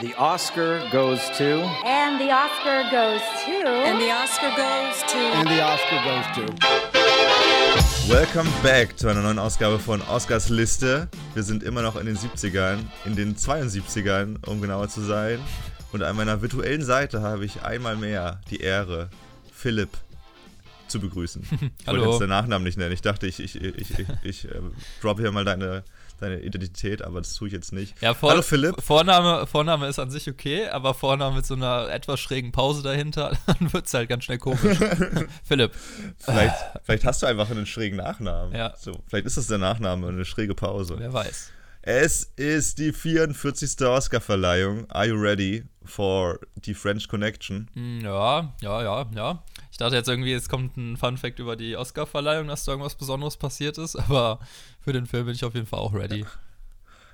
the Oscar goes to. And the Oscar goes to. And the Oscar goes to. And the Oscar goes to. Welcome back zu einer neuen Ausgabe von Oscars Liste. Wir sind immer noch in den 70ern, in den 72ern, um genauer zu sein. Und an meiner virtuellen Seite habe ich einmal mehr die Ehre, Philipp zu begrüßen. Ich wollte Hallo. jetzt den Nachnamen nicht nennen. Ich dachte, ich, ich, ich, ich, ich äh, droppe hier mal deine, deine Identität, aber das tue ich jetzt nicht. Ja, vor, Hallo Philipp. Vorname, Vorname ist an sich okay, aber Vorname mit so einer etwas schrägen Pause dahinter, dann wird es halt ganz schnell komisch. Philipp. Vielleicht, vielleicht hast du einfach einen schrägen Nachnamen. Ja. So, vielleicht ist das der Nachname, eine schräge Pause. Wer weiß. Es ist die 44. Oscar-Verleihung. Are you ready for the French Connection? Hm, Ja, ja, ja, ja. Ich dachte jetzt irgendwie, es kommt ein Fun-Fact über die Oscar-Verleihung, dass da irgendwas Besonderes passiert ist, aber für den Film bin ich auf jeden Fall auch ready.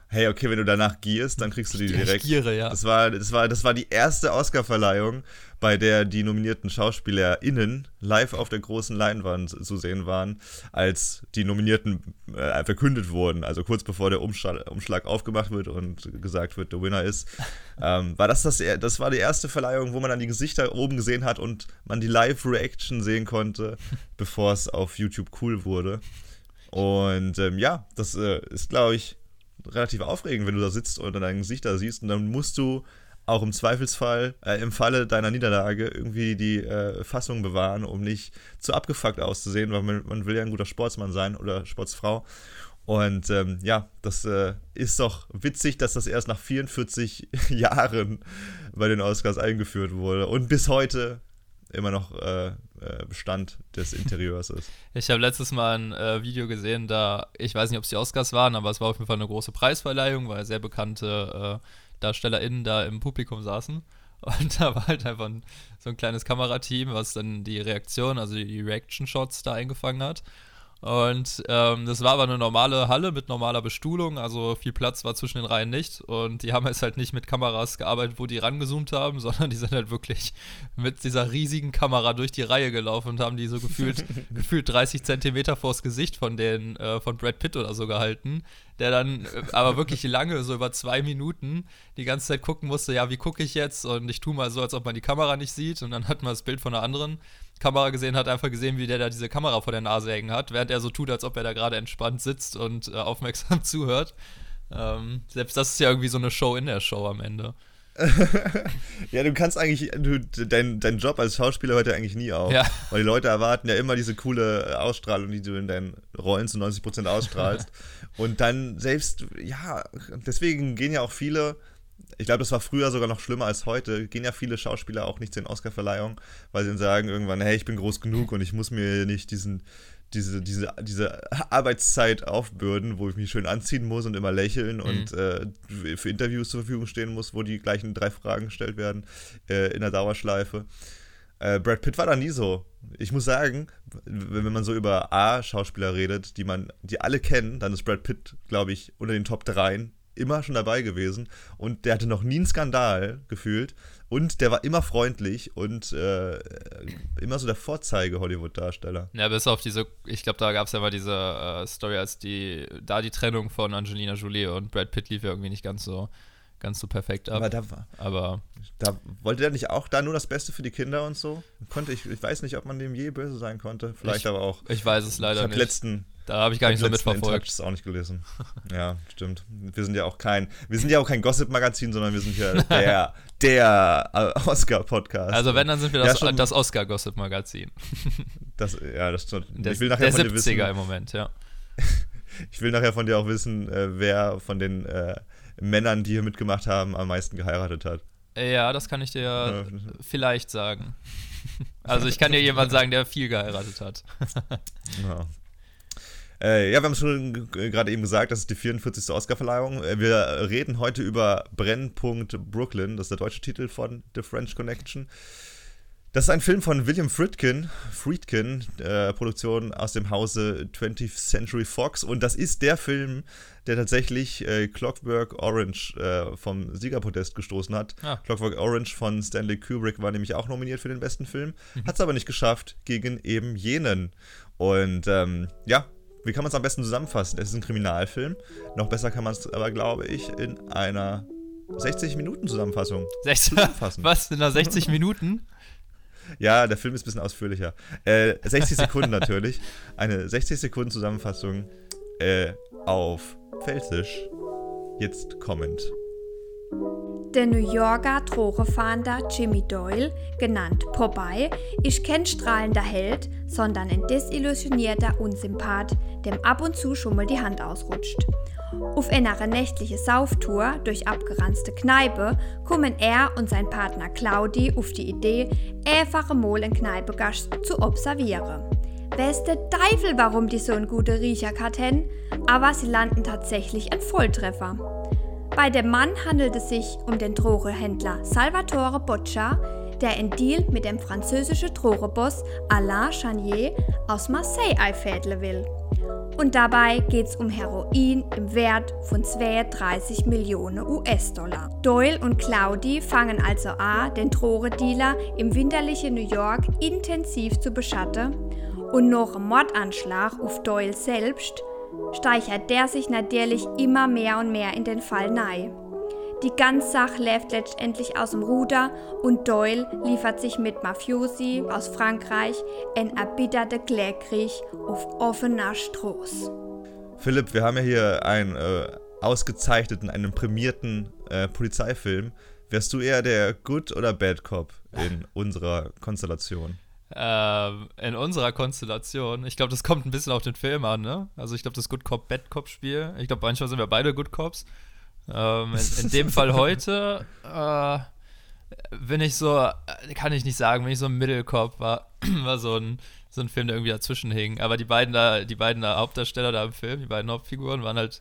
Hey, okay, wenn du danach gierst, dann kriegst du die Ich direkt. giere, ja. Das war, das, war, das war die erste Oscar-Verleihung, bei der die nominierten SchauspielerInnen live auf der großen Leinwand zu sehen waren, als die Nominierten äh, verkündet wurden. Also kurz bevor der Umschlag, Umschlag aufgemacht wird und gesagt wird, der Winner ist. ähm, war das, das, das war die erste Verleihung, wo man dann die Gesichter oben gesehen hat und man die Live-Reaction sehen konnte, bevor es auf YouTube cool wurde. Und ähm, ja, das äh, ist, glaube ich, relativ aufregend, wenn du da sitzt und dein Gesicht da siehst und dann musst du auch im Zweifelsfall, äh, im Falle deiner Niederlage irgendwie die äh, Fassung bewahren, um nicht zu abgefuckt auszusehen, weil man, man will ja ein guter Sportsmann sein oder Sportsfrau. Und ähm, ja, das äh, ist doch witzig, dass das erst nach 44 Jahren bei den Oscars eingeführt wurde und bis heute immer noch äh, äh, Bestand des Interieurs ist. Ich habe letztes Mal ein äh, Video gesehen, da, ich weiß nicht, ob es die Oscars waren, aber es war auf jeden Fall eine große Preisverleihung, weil sehr bekannte äh, DarstellerInnen da im Publikum saßen. Und da war halt einfach ein, so ein kleines Kamerateam, was dann die Reaktion, also die Reaction-Shots da eingefangen hat. Und ähm, das war aber eine normale Halle mit normaler Bestuhlung, also viel Platz war zwischen den Reihen nicht. Und die haben jetzt halt nicht mit Kameras gearbeitet, wo die rangezoomt haben, sondern die sind halt wirklich mit dieser riesigen Kamera durch die Reihe gelaufen und haben die so gefühlt, gefühlt 30 Zentimeter vors Gesicht von den, äh, von Brad Pitt oder so gehalten, der dann äh, aber wirklich lange, so über zwei Minuten, die ganze Zeit gucken musste, ja, wie gucke ich jetzt? Und ich tue mal so, als ob man die Kamera nicht sieht. Und dann hat man das Bild von einer anderen Kamera gesehen, hat einfach gesehen, wie der da diese Kamera vor der Nase hängen hat, während er so tut, als ob er da gerade entspannt sitzt und äh, aufmerksam zuhört. Ähm, selbst das ist ja irgendwie so eine Show in der Show am Ende. Ja, du kannst eigentlich, du, dein, dein Job als Schauspieler hört ja eigentlich nie auf. Ja. Weil die Leute erwarten ja immer diese coole Ausstrahlung, die du in deinen Rollen zu 90% ausstrahlst. Und dann selbst, ja, deswegen gehen ja auch viele, ich glaube, das war früher sogar noch schlimmer als heute, gehen ja viele Schauspieler auch nicht zu den Oscarverleihungen, weil sie dann sagen irgendwann, hey, ich bin groß genug und ich muss mir nicht diesen diese, diese, diese Arbeitszeit aufbürden, wo ich mich schön anziehen muss und immer lächeln und äh, für Interviews zur Verfügung stehen muss, wo die gleichen drei Fragen gestellt werden äh, in der Dauerschleife. Äh, Brad Pitt war da nie so. Ich muss sagen, wenn, wenn man so über A-Schauspieler redet, die man, die alle kennen, dann ist Brad Pitt, glaube ich, unter den Top 3 immer schon dabei gewesen und der hatte noch nie einen Skandal gefühlt und der war immer freundlich und äh, immer so der Vorzeige-Hollywood-Darsteller. Ja, bis auf diese, ich glaube, da gab es ja mal diese äh, Story, als die, da die Trennung von Angelina Jolie und Brad Pitt lief ja irgendwie nicht ganz so, ganz so perfekt ab. Aber da, Aber da wollte der nicht auch da nur das Beste für die Kinder und so? Konnte ich, ich weiß nicht, ob man dem je böse sein konnte. Vielleicht Ich- aber auch. ich weiß es Ich leider habe nicht. letzten, da habe ich gar nicht so mitverfolgt. Intouchs auch nicht gelesen. Ja, stimmt. Wir sind ja auch kein, wir sind ja auch kein Gossip-Magazin, sondern wir sind ja der, der äh, Oscar-Podcast. Also wenn, dann sind wir Ja, das, schon- das Oscar-Gossip-Magazin. Das, ja, das stimmt. Der, ich will nachher der von dir 70er wissen, im Moment, ja. ich will nachher von dir auch wissen, äh, wer von den äh, Männern, die hier mitgemacht haben, am meisten geheiratet hat. Ja, das kann ich dir Ja. vielleicht sagen. Also ich kann dir jemand sagen, der viel geheiratet hat. Ja. Äh, ja, wir haben es schon gerade eben gesagt, das ist die 44. Oscarverleihung. Äh, Wir reden heute über Brennpunkt Brooklyn, das ist der deutsche Titel von The French Connection. Das ist ein Film von William Friedkin, Friedkin, äh, Produktion aus dem Hause 20th Century Fox. Und das ist der Film, der tatsächlich äh, Clockwork Orange äh, vom Siegerpodest gestoßen hat. Ah. Clockwork Orange von Stanley Kubrick war nämlich auch nominiert für den besten Film, hat es aber nicht geschafft gegen eben jenen. Und ähm, ja, wie kann man es am besten zusammenfassen? Es ist ein Kriminalfilm. Noch besser kann man es aber, glaube ich, in einer 60 Minuten Zusammenfassung. 60, Zusammenfassen. was, in einer 60 Minuten? Ja, der Film ist ein bisschen ausführlicher. Äh, 60 Sekunden natürlich. Eine 60 Sekunden Zusammenfassung äh, auf Pfälzisch. Jetzt kommend. Der New Yorker Drogefahnder Jimmy Doyle, genannt Popeye, ist kein strahlender Held, sondern ein desillusionierter Unsympath, dem ab und zu schon mal die Hand ausrutscht. Auf einer nächtliche Sauftour durch abgeranzte Kneipe kommen er und sein Partner Claudi auf die Idee, einfache Mol in Kneipegast zu observieren. Weiß der Teufel, warum die so einen guten Riecher hatten, aber sie landen tatsächlich ein Volltreffer. Bei dem Mann handelt es sich um den Drogehändler Salvatore Boccia, der einen Deal mit dem französischen Drogeboss Alain Chanier aus Marseille einfädeln will. Und dabei geht es um Heroin im Wert von 32 Millionen US-Dollar. Doyle und Claudi fangen also an, den Drogendealer im winterlichen New York intensiv zu beschatten und nach einem Mordanschlag auf Doyle selbst steichert der sich natürlich immer mehr und mehr in den Fall nahe. Die ganze Sache läuft letztendlich aus dem Ruder und Doyle liefert sich mit Mafiosi aus Frankreich ein erbitterter Klägkrieg auf offener Straße. Philipp, wir haben ja hier einen äh, ausgezeichneten, einen prämierten äh, Polizeifilm. Wärst du eher der Good oder Bad Cop in unserer Konstellation? Ähm, in unserer Konstellation, ich glaube, das kommt ein bisschen auf den Film an, ne? Also ich glaube, das Good Cop, Bad Cop Spiel, ich glaube, manchmal sind wir beide Good Cops. Ähm, in, in, dem Fall heute äh, bin ich so, äh, kann ich nicht sagen, wenn ich so ein Mittelkopf war, war so ein, so ein Film, der irgendwie dazwischen hing. Aber die beiden da, die beiden da Hauptdarsteller da im Film, die beiden Hauptfiguren, waren halt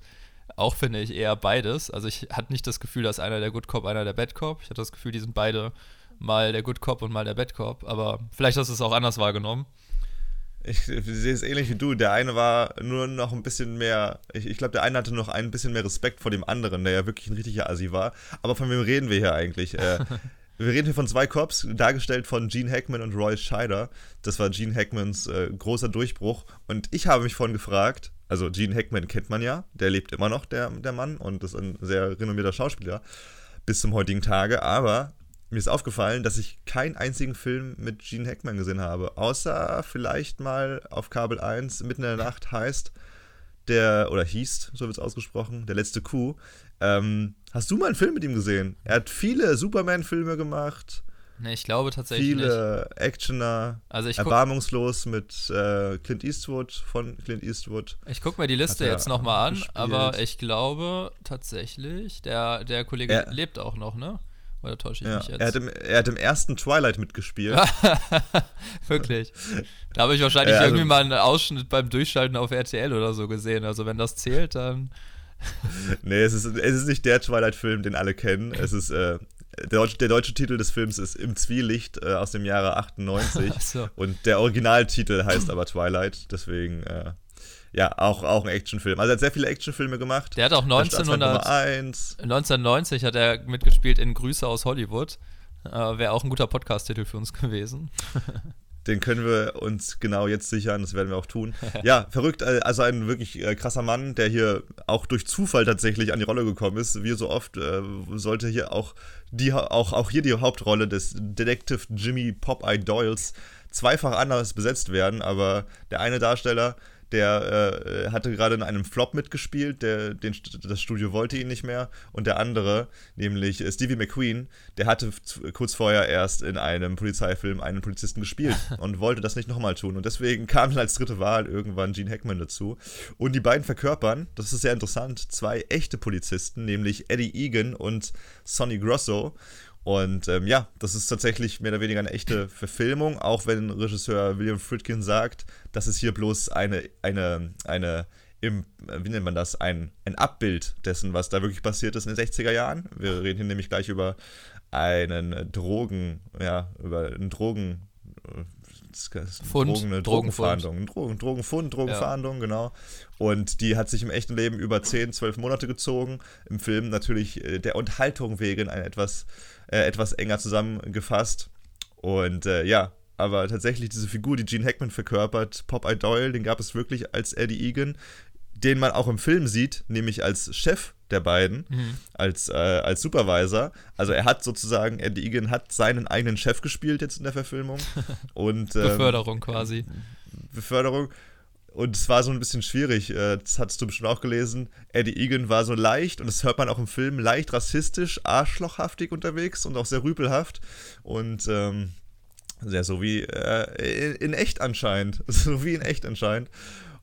auch, finde ich, eher beides. Also ich hatte nicht das Gefühl, dass einer der Good Cop, einer der Bad Cop. Ich hatte das Gefühl, die sind beide mal der Good Cop und mal der Bad Cop. Aber vielleicht hast du es auch anders wahrgenommen. Ich, ich sehe es ähnlich wie du. Der eine war nur noch ein bisschen mehr. Ich, ich glaube, der eine hatte noch ein bisschen mehr Respekt vor dem anderen, der ja wirklich ein richtiger Assi war. Aber von wem reden wir hier eigentlich? Äh, wir reden hier von zwei Cops, dargestellt von Gene Hackman und Roy Scheider. Das war Gene Hackmans äh, großer Durchbruch. Und ich habe mich vorhin gefragt, also Gene Hackman kennt man ja, der lebt immer noch, der, der Mann, und ist ein sehr renommierter Schauspieler bis zum heutigen Tage. Aber mir ist aufgefallen, dass ich keinen einzigen Film mit Gene Hackman gesehen habe, außer vielleicht mal auf Kabel 1 mitten in der Nacht heißt der, oder hieß, so wird es ausgesprochen, der letzte Kuh. Ähm, hast du mal einen Film mit ihm gesehen? Er hat viele Superman-Filme gemacht. Ne, ich glaube tatsächlich Viele nicht. Actioner, also ich erbarmungslos mit äh, Clint Eastwood, von Clint Eastwood. Ich gucke mir die Liste jetzt nochmal an, gespielt. aber ich glaube tatsächlich, der, der Kollege er, lebt auch noch, ne? Oder täusche ich ja, mich jetzt? Er hat, im, er hat im ersten Twilight mitgespielt. Wirklich. Da habe ich wahrscheinlich ja, also, irgendwie mal einen Ausschnitt beim Durchschalten auf RTL oder so gesehen. Also wenn das zählt, dann. nee, es ist, es ist nicht der Twilight-Film, den alle kennen. Es ist. Äh, der, deutsche, der deutsche Titel des Films ist Im Zwielicht äh, aus dem Jahre 98. so. Und der Originaltitel heißt aber Twilight. Deswegen. Äh, ja, auch, auch ein Actionfilm. Also er hat sehr viele Actionfilme gemacht. Der hat auch 1900, 1990 hat er mitgespielt in Grüße aus Hollywood. Äh, Wäre auch ein guter Podcast-Titel für uns gewesen. Den können wir uns genau jetzt sichern, das werden wir auch tun. Ja, verrückt, äh, also ein wirklich äh, krasser Mann, der hier auch durch Zufall tatsächlich an die Rolle gekommen ist. Wie so oft äh, sollte hier auch, die, auch, auch hier die Hauptrolle des Detective Jimmy Popeye Doyles zweifach anders besetzt werden, aber der eine Darsteller der äh, hatte gerade in einem Flop mitgespielt, der, den, das Studio wollte ihn nicht mehr. Und der andere, nämlich Stevie McQueen, der hatte kurz vorher erst in einem Polizeifilm einen Polizisten gespielt und wollte das nicht nochmal tun. Und deswegen kam dann als dritte Wahl irgendwann Gene Hackman dazu. Und die beiden verkörpern, das ist sehr interessant, zwei echte Polizisten, nämlich Eddie Egan und Sonny Grosso. Und ähm, ja, das ist tatsächlich mehr oder weniger eine echte Verfilmung, auch wenn Regisseur William Friedkin sagt, dass es hier bloß eine, eine, eine, im, wie nennt man das, ein, ein Abbild dessen, was da wirklich passiert ist in den 60er Jahren. Wir reden hier nämlich gleich über einen Drogen, ja, über einen Drogen, Fund, Drogen, Drogenfahndung. Drogen, Drogenfund, Drogenfahndung, ja. genau. Und die hat sich im echten Leben über 10, 12 Monate gezogen. Im Film natürlich äh, der Unterhaltung wegen ein etwas äh, etwas enger zusammengefasst. Und äh, ja, aber tatsächlich diese Figur, die Gene Hackman verkörpert, Popeye Doyle, den gab es wirklich als Eddie Egan. Den man auch im Film sieht, nämlich als Chef der beiden, mhm. als, äh, als Supervisor. Also er hat sozusagen, Eddie Egan hat seinen eigenen Chef gespielt jetzt in der Verfilmung. Und, ähm, Beförderung quasi. Beförderung. Und es war so ein bisschen schwierig, äh, das hattest du bestimmt auch gelesen. Eddie Egan war so leicht, und das hört man auch im Film, leicht rassistisch, arschlochhaftig unterwegs und auch sehr rüpelhaft. Und ähm, sehr so wie äh, in echt anscheinend. So wie in echt anscheinend.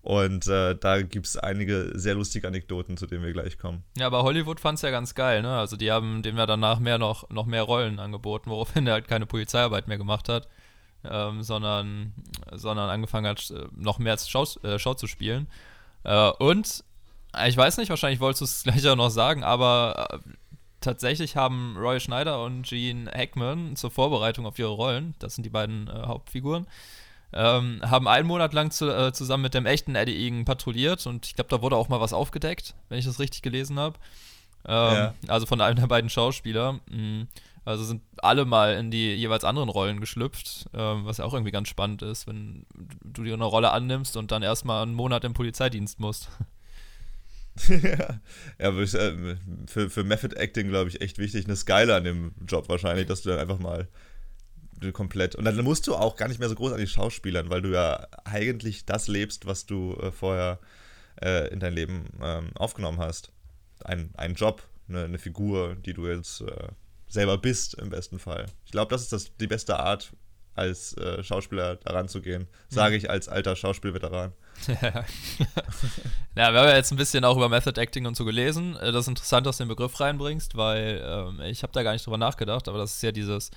Und äh, da gibt es einige sehr lustige Anekdoten, zu denen wir gleich kommen. Ja, aber Hollywood fand es ja ganz geil, ne? Also die haben dem ja danach mehr noch, noch mehr Rollen angeboten, woraufhin er halt keine Polizeiarbeit mehr gemacht hat, ähm, sondern, sondern angefangen hat, äh, noch mehr als Schau, äh, Schau zu spielen. Äh, und ich weiß nicht, wahrscheinlich wolltest du es gleich auch noch sagen, aber äh, tatsächlich haben Roy Schneider und Gene Hackman zur Vorbereitung auf ihre Rollen, das sind die beiden äh, Hauptfiguren, ähm, haben einen Monat lang zu, äh, zusammen mit dem echten Eddie Egan patrouilliert und ich glaube, da wurde auch mal was aufgedeckt, wenn ich das richtig gelesen habe. Ähm, ja. Also von einem der beiden Schauspieler. Mhm. Also sind alle mal in die jeweils anderen Rollen geschlüpft, ähm, was ja auch irgendwie ganz spannend ist, wenn du dir eine Rolle annimmst und dann erstmal einen Monat im Polizeidienst musst. ja, aber äh, für, für Method Acting, glaube ich, echt wichtig. Eine an dem Job wahrscheinlich, dass du dann einfach mal komplett. Und dann musst du auch gar nicht mehr so groß an die Schauspielern, weil du ja eigentlich das lebst, was du äh, vorher äh, in dein Leben ähm, aufgenommen hast. Ein, ein Job, eine, eine Figur, die du jetzt äh, selber bist, im besten Fall. Ich glaube, das ist das, die beste Art, als äh, Schauspieler daran zu gehen. Sage ich als alter Schauspielveteran. ja, wir haben ja jetzt ein bisschen auch über Method Acting und so gelesen. Äh, das ist interessant, dass du den Begriff reinbringst, weil ähm, ich habe da gar nicht drüber nachgedacht, aber das ist ja dieses,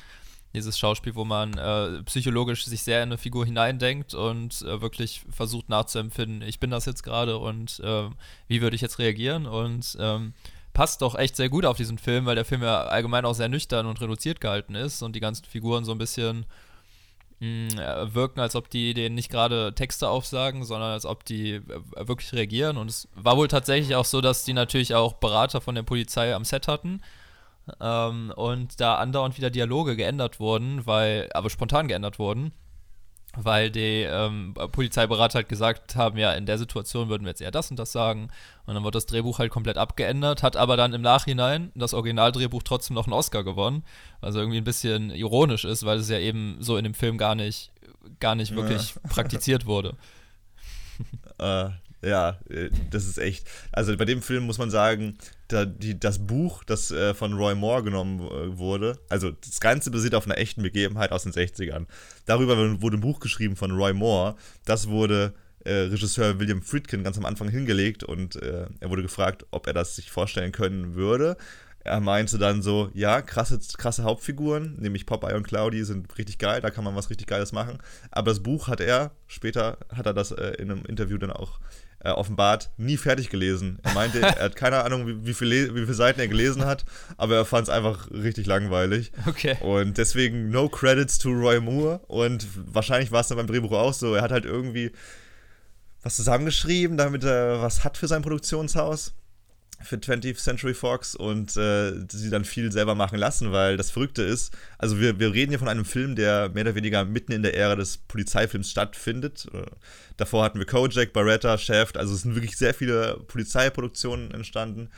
dieses Schauspiel, wo man äh, psychologisch sich sehr in eine Figur hineindenkt und äh, wirklich versucht nachzuempfinden, ich bin das jetzt gerade und äh, wie würde ich jetzt reagieren und ähm, passt doch echt sehr gut auf diesen Film, weil der Film ja allgemein auch sehr nüchtern und reduziert gehalten ist und die ganzen Figuren so ein bisschen mh, wirken, als ob die denen nicht gerade Texte aufsagen, sondern als ob die wirklich reagieren. Und es war wohl tatsächlich auch so, dass die natürlich auch Berater von der Polizei am Set hatten. Ähm, und da andauernd wieder Dialoge geändert wurden, weil, aber spontan geändert wurden, weil die ähm, Polizeiberater halt gesagt haben, ja, in der Situation würden wir jetzt eher das und das sagen. Und dann wird das Drehbuch halt komplett abgeändert, hat aber dann im Nachhinein das Originaldrehbuch trotzdem noch einen Oscar gewonnen. Also irgendwie ein bisschen ironisch ist, weil es ja eben so in dem Film gar nicht, gar nicht wirklich ja. praktiziert wurde. Äh, ja, äh, das ist echt. Also bei dem Film muss man sagen, da, die, das Buch, das äh, von Roy Moore genommen äh, wurde, also das Ganze basiert auf einer echten Begebenheit aus den 60ern. Darüber wurde ein Buch geschrieben von Roy Moore. Das wurde äh, Regisseur William Friedkin ganz am Anfang hingelegt und äh, er wurde gefragt, ob er das sich vorstellen können würde. Er meinte dann so, ja, krasse, krasse Hauptfiguren, nämlich Popeye und Cloudy sind richtig geil, da kann man was richtig Geiles machen. Aber das Buch hat er, später hat er das äh, in einem Interview dann auch äh, offenbart nie fertig gelesen. Er meinte, er hat keine Ahnung, wie, wie, viele, wie viele Seiten er gelesen hat, aber er fand es einfach richtig langweilig. Okay. Und deswegen no credits to Roy Moore. Und wahrscheinlich war es dann beim Drehbuch auch so. Er hat halt irgendwie was zusammengeschrieben, damit er was hat für sein Produktionshaus für 20th Century Fox und äh, sie dann viel selber machen lassen, weil das Verrückte ist, also wir, wir reden hier von einem Film, der mehr oder weniger mitten in der Ära des Polizeifilms stattfindet. Äh, davor hatten wir Kojak, Barretta, Shaft, also es sind wirklich sehr viele Polizeiproduktionen entstanden.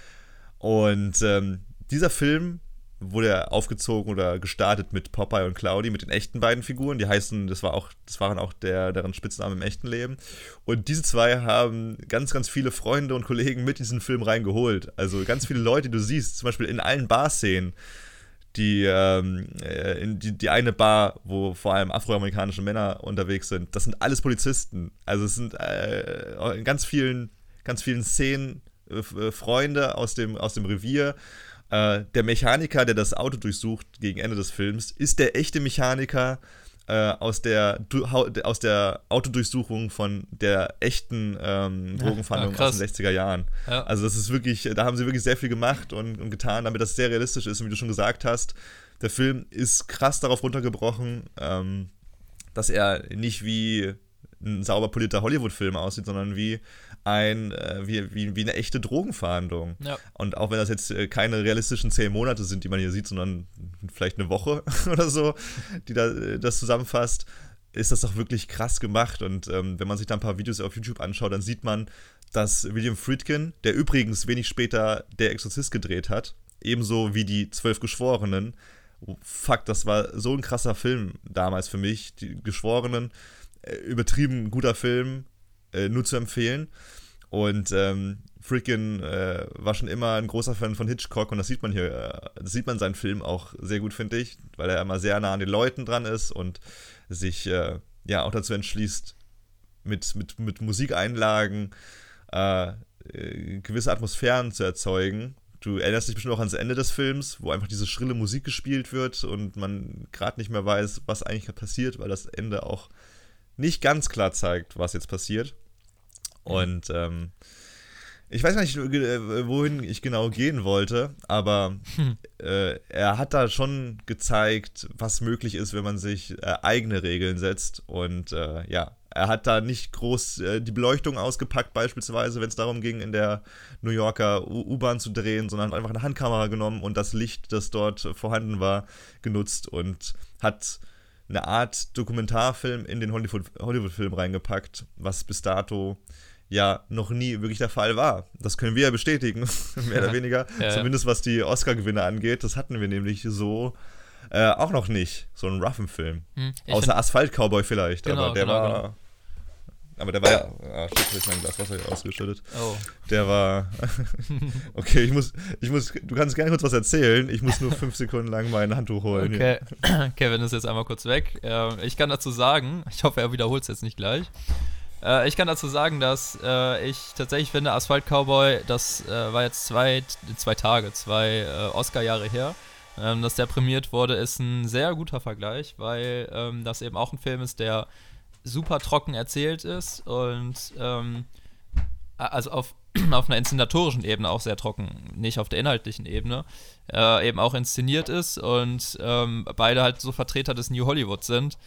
Und ähm, dieser Film wurde er aufgezogen oder gestartet mit Popeye und Cloudy, mit den echten beiden Figuren. Die heißen, das war auch, das waren auch der, deren Spitzname im echten Leben. Und diese zwei haben ganz, ganz viele Freunde und Kollegen mit diesen Film reingeholt. Also ganz viele Leute, die du siehst, zum Beispiel in allen Bar-Szenen. Die, ähm, äh, die, die eine Bar, wo vor allem afroamerikanische Männer unterwegs sind, das sind alles Polizisten. Also es sind äh, in ganz vielen, ganz vielen Szenen äh, Freunde aus dem, aus dem Revier äh, der Mechaniker, der das Auto durchsucht gegen Ende des Films, ist der echte Mechaniker äh, aus, der, aus der Autodurchsuchung von der echten ähm, Drogenfahndung ja, aus den 60er Jahren. Ja. Also das ist wirklich, da haben sie wirklich sehr viel gemacht und, und getan, damit das sehr realistisch ist. Und wie du schon gesagt hast, der Film ist krass darauf runtergebrochen, ähm, dass er nicht wie ein sauber polierter Hollywood-Film aussieht, sondern wie ein, äh, wie, wie, wie eine echte Drogenverhandlung. Ja. Und auch wenn das jetzt äh, keine realistischen zehn Monate sind, die man hier sieht, sondern vielleicht eine Woche oder so, die da, äh, das zusammenfasst, ist das doch wirklich krass gemacht. Und ähm, wenn man sich da ein paar Videos auf YouTube anschaut, dann sieht man, dass William Friedkin, der übrigens wenig später Der Exorzist gedreht hat, ebenso wie die Zwölf Geschworenen, fuck, das war so ein krasser Film damals für mich. Die Geschworenen, übertrieben guter Film, äh, nur zu empfehlen. Und ähm, Friedkin äh, war schon immer ein großer Fan von Hitchcock und das sieht man hier, äh, das sieht man in seinen Filmen auch sehr gut, finde ich, weil er immer sehr nah an den Leuten dran ist und sich äh, ja auch dazu entschließt, mit, mit, mit Musikeinlagen äh, äh, gewisse Atmosphären zu erzeugen. Du erinnerst dich bestimmt auch ans Ende des Films, wo einfach diese schrille Musik gespielt wird und man gerade nicht mehr weiß, was eigentlich passiert, weil das Ende auch nicht ganz klar zeigt, was jetzt passiert. Und ähm, ich weiß nicht, äh, wohin ich genau gehen wollte, aber hm. äh, er hat da schon gezeigt, was möglich ist, wenn man sich äh, eigene Regeln setzt. Und äh, ja, er hat da nicht groß äh, die Beleuchtung ausgepackt, beispielsweise, wenn es darum ging, in der New Yorker U-Bahn zu drehen, sondern hat einfach eine Handkamera genommen und das Licht, das dort vorhanden war, genutzt und hat eine Art Dokumentarfilm in den Hollywood-Film Hollywood reingepackt, was bis dato ja noch nie wirklich der Fall war. Das können wir ja bestätigen, mehr oder weniger. ja, Zumindest was die Oscar-Gewinne angeht. Das hatten wir nämlich so äh, auch noch nicht. So einen roughen Film. Hm, Außer Asphalt-Cowboy vielleicht. Genau, aber der genau, war. Genau. Aber der war ja. Ah, shit, ich mein Glas Wasser ausgeschüttet. Oh. Der war. okay, ich muss, ich muss. Du kannst gerne kurz was erzählen. Ich muss nur fünf Sekunden lang mein Handtuch holen. Okay. Kevin ist jetzt einmal kurz weg. Ähm, ich kann dazu sagen, ich hoffe, er wiederholt es jetzt nicht gleich. Äh, ich kann dazu sagen, dass äh, ich tatsächlich finde, Asphalt Cowboy, das äh, war jetzt zwei, zwei Tage, zwei äh, Oscar-Jahre her. Ähm, dass der prämiert wurde, ist ein sehr guter Vergleich, weil ähm, das eben auch ein Film ist, der super trocken erzählt ist und ähm, also auf, auf einer inszenatorischen Ebene auch sehr trocken, nicht auf der inhaltlichen Ebene, äh, eben auch inszeniert ist und ähm, beide halt so Vertreter des New Hollywood sind.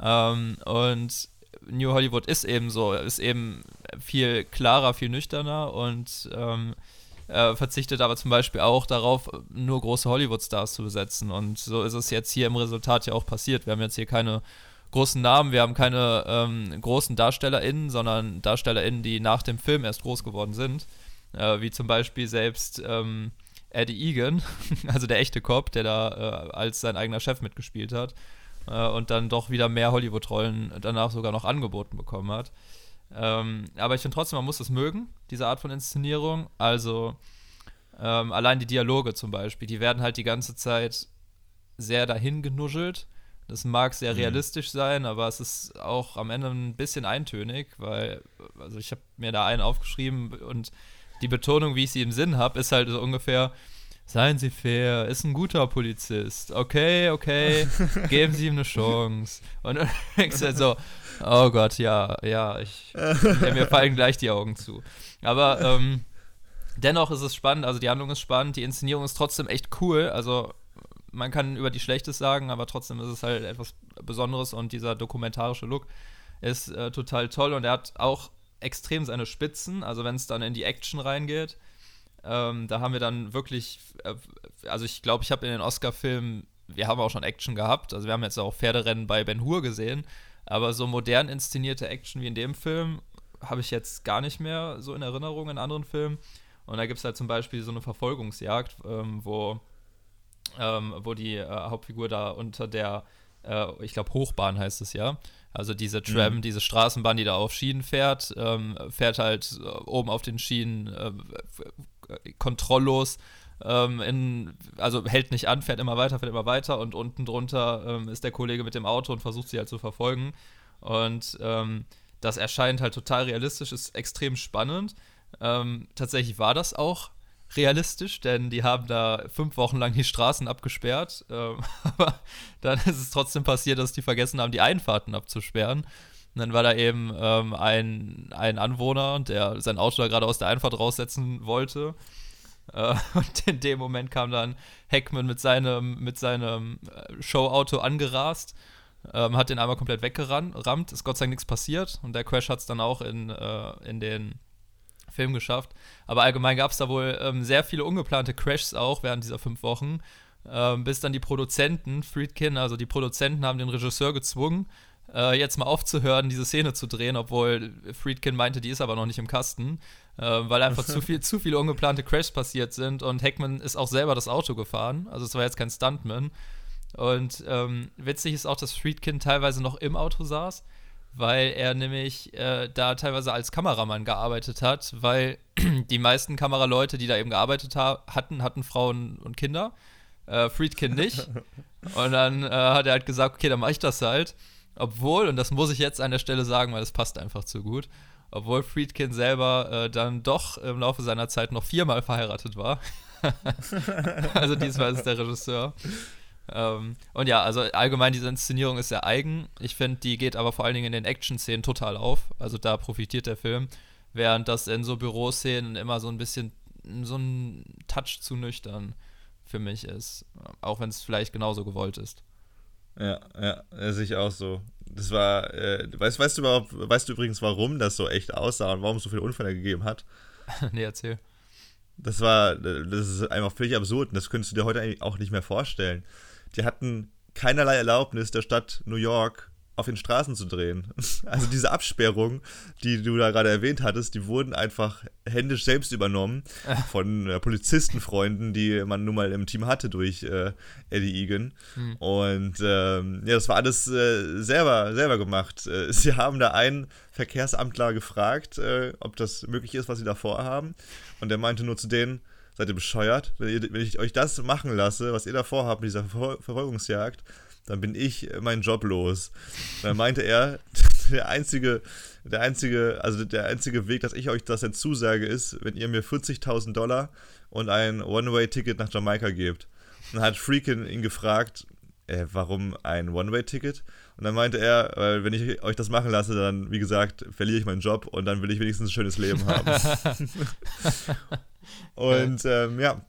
Ähm, und New Hollywood ist eben so, ist eben viel klarer, viel nüchterner und ähm, äh, verzichtet aber zum Beispiel auch darauf, nur große Hollywood-Stars zu besetzen. Und so ist es jetzt hier im Resultat ja auch passiert. Wir haben jetzt hier keine großen Namen, wir haben keine ähm, großen DarstellerInnen, sondern DarstellerInnen, die nach dem Film erst groß geworden sind. Äh, wie zum Beispiel selbst ähm, Eddie Egan, also der echte Cop, der da äh, als sein eigener Chef mitgespielt hat äh, und dann doch wieder mehr Hollywood-Rollen danach sogar noch angeboten bekommen hat. Ähm, aber ich finde trotzdem, man muss es mögen, diese Art von Inszenierung. Also ähm, allein die Dialoge zum Beispiel, die werden halt die ganze Zeit sehr dahin genuschelt. Das mag sehr mhm. realistisch sein, aber es ist auch am Ende ein bisschen eintönig, weil, also ich habe mir da einen aufgeschrieben und die Betonung, wie ich sie im Sinn habe, ist halt so ungefähr, Seien Sie fair, ist ein guter Polizist. Okay, okay, geben Sie ihm eine Chance. Und dann denkst du halt so, oh Gott, ja, ja, ich, ja, mir fallen gleich die Augen zu. Aber ähm, dennoch ist es spannend, also die Handlung ist spannend, die Inszenierung ist trotzdem echt cool. Also man kann über die Schlechtes sagen, aber trotzdem ist es halt etwas Besonderes und dieser dokumentarische Look ist äh, total toll und er hat auch extrem seine Spitzen, also wenn es dann in die Action reingeht ähm, da haben wir dann wirklich, äh, also ich glaube, ich habe in den Oscar-Filmen, wir haben auch schon Action gehabt, also wir haben jetzt auch Pferderennen bei Ben Hur gesehen, aber so modern inszenierte Action wie in dem Film habe ich jetzt gar nicht mehr so in Erinnerung in anderen Filmen. Und da gibt es halt zum Beispiel so eine Verfolgungsjagd, ähm, wo, ähm, wo die äh, Hauptfigur da unter der, äh, ich glaube, Hochbahn heißt es ja, also diese Tram, mhm. diese Straßenbahn, die da auf Schienen fährt, ähm, fährt halt äh, oben auf den Schienen äh, kontrolllos. Ähm, in, also hält nicht an, fährt immer weiter, fährt immer weiter und unten drunter ähm, ist der Kollege mit dem Auto und versucht sie halt zu verfolgen. Und ähm, das erscheint halt total realistisch, ist extrem spannend. Ähm, tatsächlich war das auch realistisch, denn die haben da fünf Wochen lang die Straßen abgesperrt. Ähm, aber dann ist es trotzdem passiert, dass die vergessen haben, die Einfahrten abzusperren. Und dann war da eben ähm, ein, ein Anwohner, der sein Auto da gerade aus der Einfahrt raussetzen wollte. Äh, und in dem Moment kam dann Heckman mit seinem, mit seinem äh, Showauto angerast, ähm, hat den einmal komplett weggerammt, ist Gott sei Dank nichts passiert und der Crash hat es dann auch in, äh, in den Film geschafft. Aber allgemein gab es da wohl ähm, sehr viele ungeplante Crashs auch während dieser fünf Wochen, ähm, bis dann die Produzenten, Friedkin, also die Produzenten haben den Regisseur gezwungen, äh, jetzt mal aufzuhören, diese Szene zu drehen, obwohl Friedkin meinte, die ist aber noch nicht im Kasten, äh, weil einfach zu, viel, zu viele ungeplante Crashs passiert sind und Hackman ist auch selber das Auto gefahren. Also es war jetzt kein Stuntman. Und ähm, witzig ist auch, dass Friedkin teilweise noch im Auto saß, weil er nämlich äh, da teilweise als Kameramann gearbeitet hat, weil die meisten Kameraleute, die da eben gearbeitet ha hatten, hatten Frauen und Kinder. Äh, Friedkin nicht. und dann äh, hat er halt gesagt, okay, dann mache ich das halt. Obwohl, und das muss ich jetzt an der Stelle sagen, weil es passt einfach zu gut, obwohl Friedkin selber äh, dann doch im Laufe seiner Zeit noch viermal verheiratet war. also diesmal ist der Regisseur. Ähm, und ja, also allgemein diese Inszenierung ist sehr eigen. Ich finde, die geht aber vor allen Dingen in den Action-Szenen total auf. Also da profitiert der Film. Während das in so Büroszenen immer so ein bisschen so ein Touch zu nüchtern für mich ist. Auch wenn es vielleicht genauso gewollt ist. Ja, ja, sehe ich auch so. Das war, äh, weißt, weißt du überhaupt, weißt du übrigens, warum das so echt aussah und warum es so viele Unfälle gegeben hat? nee, erzähl. Das war, das ist einfach völlig absurd und das könntest du dir heute eigentlich auch nicht mehr vorstellen die hatten keinerlei Erlaubnis der Stadt New York auf den Straßen zu drehen. Also diese Absperrung, die du da gerade erwähnt hattest, die wurden einfach händisch selbst übernommen von äh, Polizistenfreunden, die man nun mal im Team hatte durch äh, Eddie Egan. Hm. Und ähm, ja, das war alles äh, selber, selber gemacht. Äh, sie haben da einen Verkehrsamtler gefragt, äh, ob das möglich ist, was sie da vorhaben. Und der meinte nur zu denen, seid ihr bescheuert? Wenn, ihr, wenn ich euch das machen lasse, was ihr da vorhabt mit dieser Ver Verfolgungsjagd, dann bin ich meinen Job los. Dann meinte er, der einzige, der einzige, also der einzige Weg, dass ich euch das jetzt zusage, ist, wenn ihr mir 40.000 Dollar und ein One-Way-Ticket nach Jamaika gebt. Dann hat Freakin ihn gefragt, äh, warum ein One-Way-Ticket? Und dann meinte er, weil wenn ich euch das machen lasse, dann, wie gesagt, verliere ich meinen Job und dann will ich wenigstens ein schönes Leben haben. Und ähm, ja,